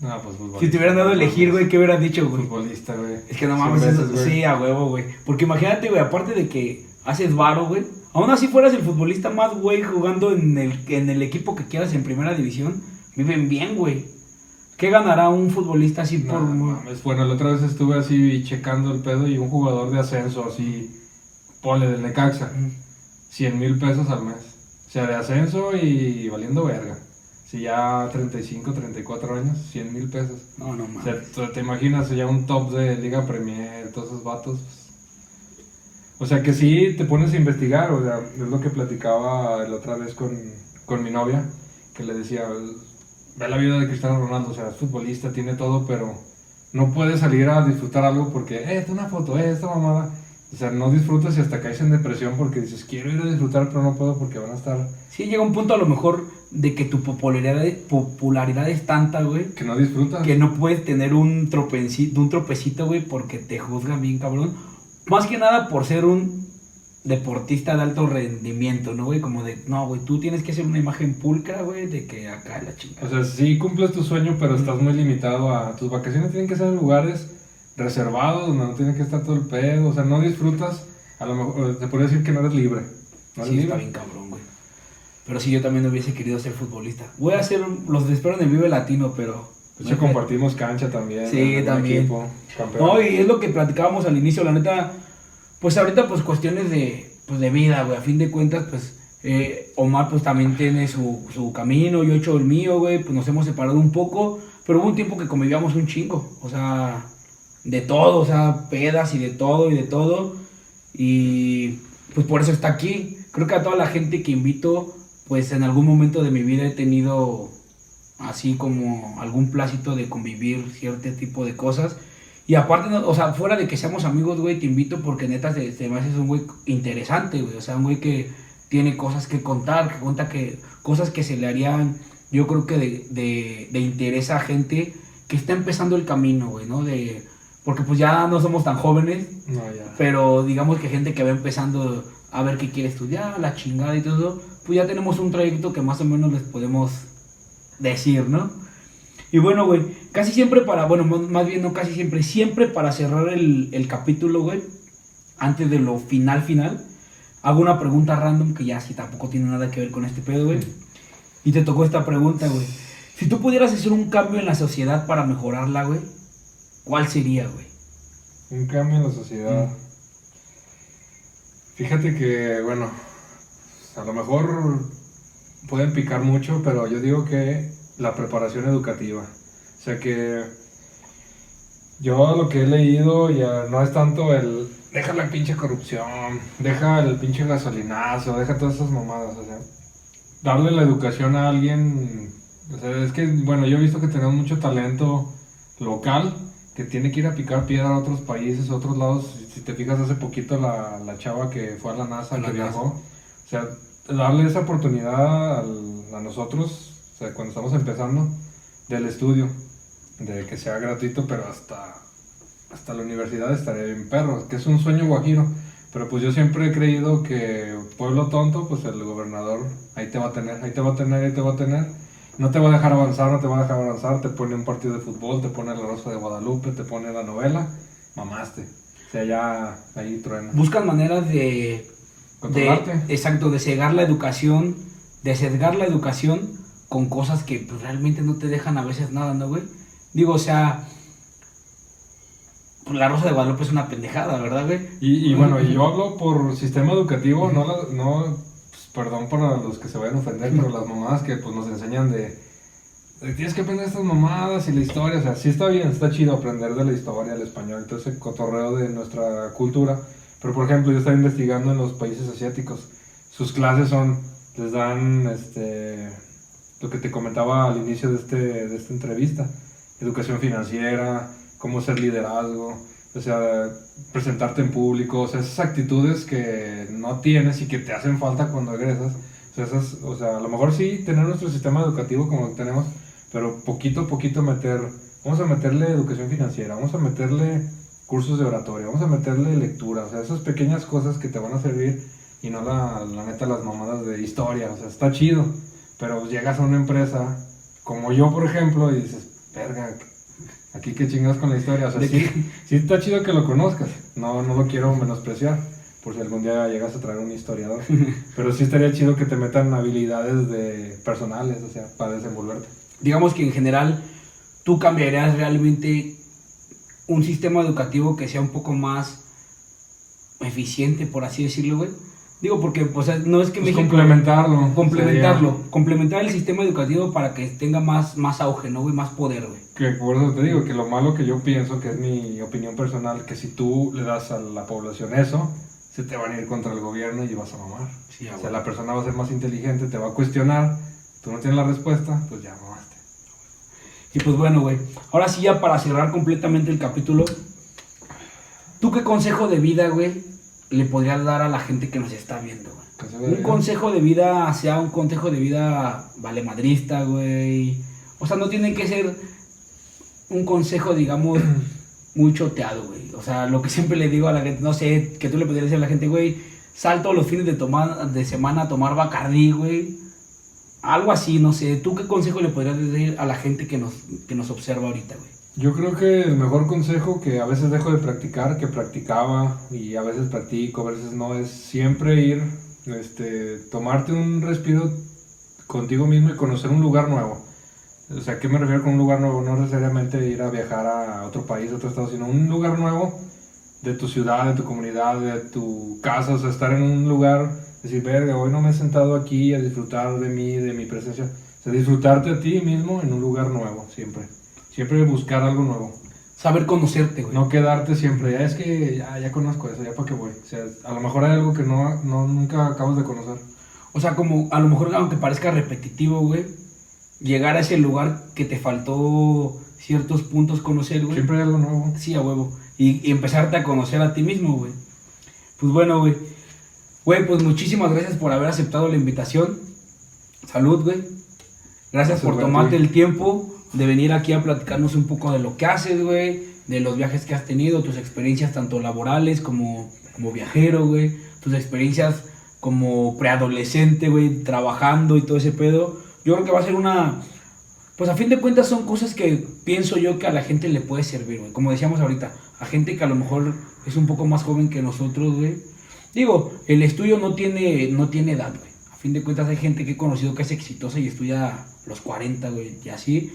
No, pues futbolista. Si te hubieran dado a elegir, güey, ¿qué hubieras dicho, güey? Futbolista, güey. Es que no mames, veces, eso- sí, a huevo, güey. Porque imagínate, güey, aparte de que haces varo, güey, aún así fueras el futbolista más, güey, jugando en el, en el equipo que quieras en primera división, viven bien, güey. ¿Qué ganará un futbolista así No, por... mames. Bueno, la otra vez estuve así checando el pedo y un jugador de ascenso, así, ponle del Necaxa, 100 mil pesos al mes. O sea, de ascenso y valiendo verga. Si ya 35, 34 años, 100 mil pesos. No, no O mames. sea, tú te imaginas ya un top de Liga Premier, todos esos vatos. pues. O sea, que sí te pones a investigar, o sea, es lo que platicaba la otra vez con, con mi novia, que le decía, ve la vida de Cristiano Ronaldo, o sea, es futbolista, tiene todo, pero no puede salir a disfrutar algo porque, eh, esta una foto, eh, esta mamada. O sea, no disfrutas y hasta caes en depresión porque dices, quiero ir a disfrutar, pero no puedo porque van a estar... Sí, llega un punto a lo mejor de que tu popularidad, popularidad es tanta, güey. Que no disfrutas. Que no puedes tener un, tropecito, un tropecito, güey, porque te juzgan bien, cabrón. Más que nada por ser un deportista de alto rendimiento, ¿no, güey? Como de, no, güey, tú tienes que ser una imagen pulcra, güey, de que acá la chingada. O sea, sí cumples tu sueño, pero estás muy limitado a... Tus vacaciones tienen que ser en lugares reservados, donde no tiene que estar todo el pedo, o sea, no disfrutas, a lo mejor te podría decir que no eres libre. No sí, está bien cabrón, güey. Pero sí, yo también hubiese querido ser futbolista. Voy a hacer, los espero en el Vive Latino, pero... De hecho, compartimos cancha también. Sí, también. Equipo, no, y es lo que platicábamos al inicio, la neta pues ahorita, pues cuestiones de, pues, de vida, güey. A fin de cuentas, pues eh, Omar, pues también tiene su, su camino, yo he hecho el mío, güey. Pues nos hemos separado un poco, pero hubo un tiempo que convivíamos un chingo. O sea, de todo, o sea, pedas y de todo y de todo. Y pues por eso está aquí. Creo que a toda la gente que invito, pues en algún momento de mi vida he tenido así como algún plácito de convivir cierto tipo de cosas. Y aparte, o sea, fuera de que seamos amigos, güey, te invito porque neta te, te me haces un güey interesante, güey. O sea, un güey que tiene cosas que contar, que cuenta que cosas que se le harían, yo creo que de, de, de interés a gente que está empezando el camino, güey, ¿no? De, porque pues ya no somos tan jóvenes, no, ya. pero digamos que gente que va empezando a ver qué quiere estudiar, la chingada y todo, pues ya tenemos un trayecto que más o menos les podemos decir, ¿no? Y bueno, güey, casi siempre para, bueno, más bien no casi siempre, siempre para cerrar el, capítulo, güey, antes de lo final, final, hago una pregunta random que ya sí tampoco tiene nada que ver con este pedo, güey. Y te tocó esta pregunta, güey. Si tú pudieras hacer un cambio en la sociedad para mejorarla, güey, ¿cuál sería, güey? Un cambio en la sociedad. Mm. Fíjate que, bueno, a lo mejor pueden picar mucho, pero yo digo que la preparación educativa. O sea que yo lo que he leído ya no es tanto el deja la pinche corrupción, deja el pinche gasolinazo, deja todas esas mamadas, o sea, darle la educación a alguien, o sea, es que, bueno, yo he visto que tenemos mucho talento local que tiene que ir a picar piedra a otros países, a otros lados, si te fijas hace poquito la, la chava que fue a la NASA, que viajó, o sea, darle esa oportunidad a nosotros cuando estamos empezando, del estudio, de que sea gratuito, pero hasta, hasta la universidad estaría bien perro, que es un sueño guajiro. Pero pues yo siempre he creído que pueblo tonto, pues el gobernador ahí te va a tener, ahí te va a tener, ahí te va a tener. No te va a dejar avanzar, no te va a dejar avanzar, te pone un partido de fútbol, te pone la Rosa de Guadalupe, te pone la novela, mamaste. O sea, ya ahí truena. Buscan maneras de... Controlarte. De, exacto, de cegar la educación, de sesgar la educación con cosas que pues, realmente no te dejan a veces nada, ¿no, güey? Digo, o sea, pues, la Rosa de Guadalupe es una pendejada, ¿verdad, güey? Y, bueno, yo hablo por sistema educativo, no, no pues, perdón para los que se vayan a ofender, pero las mamadas que pues nos enseñan de, tienes que aprender estas mamadas y la historia, o sea, sí está bien, está chido aprender de la historia, el español, todo ese cotorreo de nuestra cultura, pero por ejemplo, yo estaba investigando en los países asiáticos, sus clases son, les dan, este, lo que te comentaba al inicio de, este, de esta entrevista, educación financiera, cómo ser liderazgo, o sea, presentarte en público, o sea, esas actitudes que no tienes y que te hacen falta cuando egresas. O sea, esas, o sea, a lo mejor sí tener nuestro sistema educativo como lo tenemos, pero poquito a poquito meter, vamos a meterle educación financiera, vamos a meterle cursos de oratoria, vamos a meterle lectura, o sea, esas pequeñas cosas que te van a servir y no la, la neta las mamadas de historia, o sea, está chido, pero llegas a una empresa, como yo, por ejemplo, y dices, verga, aquí qué chingas con la historia. O sea, sí, sí, está chido que lo conozcas. No, no lo quiero menospreciar, por si algún día llegas a traer un historiador. Pero sí estaría chido que te metan habilidades de personales, o sea, para desenvolverte. Digamos que en general, tú cambiarías realmente un sistema educativo que sea un poco más eficiente, por así decirlo, güey Digo, porque pues, no es que pues Complementarlo. Complementarlo. Complementar el sistema educativo para que tenga más, más auge, ¿no, güey? Más poder, güey. Que por eso te digo que lo malo que yo pienso, que es mi opinión personal, que si tú le das a la población eso, se te van a ir contra el gobierno y vas a mamar. o sea, la persona va a ser más inteligente, te va a cuestionar, tú no tienes la respuesta, pues ya mamaste. Y pues bueno, güey. Ahora sí, ya para cerrar completamente el capítulo, ¿tú qué consejo de vida, güey, le podrías dar a la gente que nos está viendo, güey? Un consejo de vida, sea un consejo de vida valemadrista, güey. O sea, no tiene que ser un consejo, digamos, muy choteado, güey. O sea, lo que siempre le digo a la gente, no sé, que tú le podrías decir a la gente, güey, sal todos los fines de, tomar, de semana a tomar Bacardí, güey. Algo así, no sé. ¿Tú qué consejo le podrías decir a la gente que nos, que nos observa ahorita, güey? Yo creo que el mejor consejo que a veces dejo de practicar, que practicaba y a veces practico, a veces no, es siempre ir, este, tomarte un respiro contigo mismo y conocer un lugar nuevo. O sea, ¿a qué me refiero con un lugar nuevo? No necesariamente ir a viajar a otro país, a otro estado, sino un lugar nuevo de tu ciudad, de tu comunidad, de tu casa, o sea, estar en un lugar, decir, verga, hoy no me he sentado aquí a disfrutar de mí, de mi presencia. O sea, disfrutarte a ti mismo en un lugar nuevo, siempre. Siempre buscar algo nuevo. Saber conocerte, güey. No quedarte siempre, ya es que ya, ya conozco eso, ya para qué voy. O sea, a lo mejor hay algo que no, no nunca acabas de conocer. O sea, como a lo mejor, aunque parezca repetitivo, güey, llegar a ese lugar que te faltó ciertos puntos conocer, güey. Siempre hay algo nuevo. Sí, a huevo. Y, y empezarte a conocer a ti mismo, güey. Pues bueno, güey. Güey, pues muchísimas gracias por haber aceptado la invitación. Salud, güey. Gracias Gracias, por tomarte el tiempo de venir aquí a platicarnos un poco de lo que haces, güey. De los viajes que has tenido, tus experiencias tanto laborales como, como viajero, güey. Tus experiencias como preadolescente, güey, trabajando y todo ese pedo. Yo creo que va a ser una... Pues a fin de cuentas son cosas que pienso yo que a la gente le puede servir, güey. Como decíamos ahorita, a gente que a lo mejor es un poco más joven que nosotros, güey. Digo, el estudio no tiene, no tiene edad, güey. A fin de cuentas hay gente que he conocido que es exitosa y estudia los 40, güey, y así.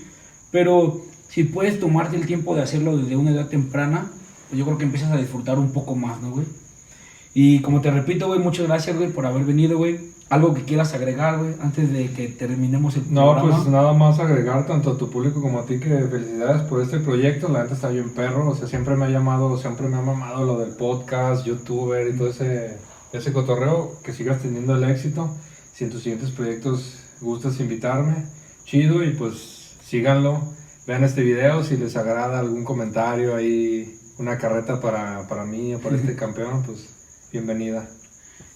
Pero si puedes tomarte el tiempo de hacerlo desde una edad temprana, pues yo creo que empiezas a disfrutar un poco más, ¿no, güey? Y como te repito, güey, muchas gracias, güey, por haber venido, güey. Algo que quieras agregar, güey, antes de que terminemos el No, programa. pues nada más agregar tanto a tu público como a ti que felicidades por este proyecto. La neta está bien perro. O sea, siempre me ha llamado, siempre me ha mamado lo del podcast, youtuber y todo ese, ese cotorreo. Que sigas teniendo el éxito. Si en tus siguientes proyectos gustas invitarme, chido y pues síganlo. Vean este video si les agrada algún comentario ahí, una carreta para, para mí o para este campeón, pues bienvenida.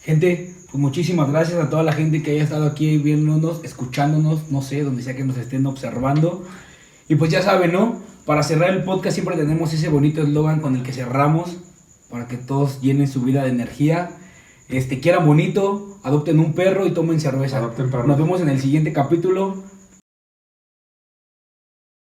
Gente, pues muchísimas gracias a toda la gente que haya estado aquí viéndonos, escuchándonos, no sé, donde sea que nos estén observando. Y pues ya saben, ¿no? Para cerrar el podcast siempre tenemos ese bonito eslogan con el que cerramos, para que todos llenen su vida de energía. Este, quieran bonito, adopten un perro y tomen cerveza. Adopten perros. Nos vemos en el siguiente capítulo.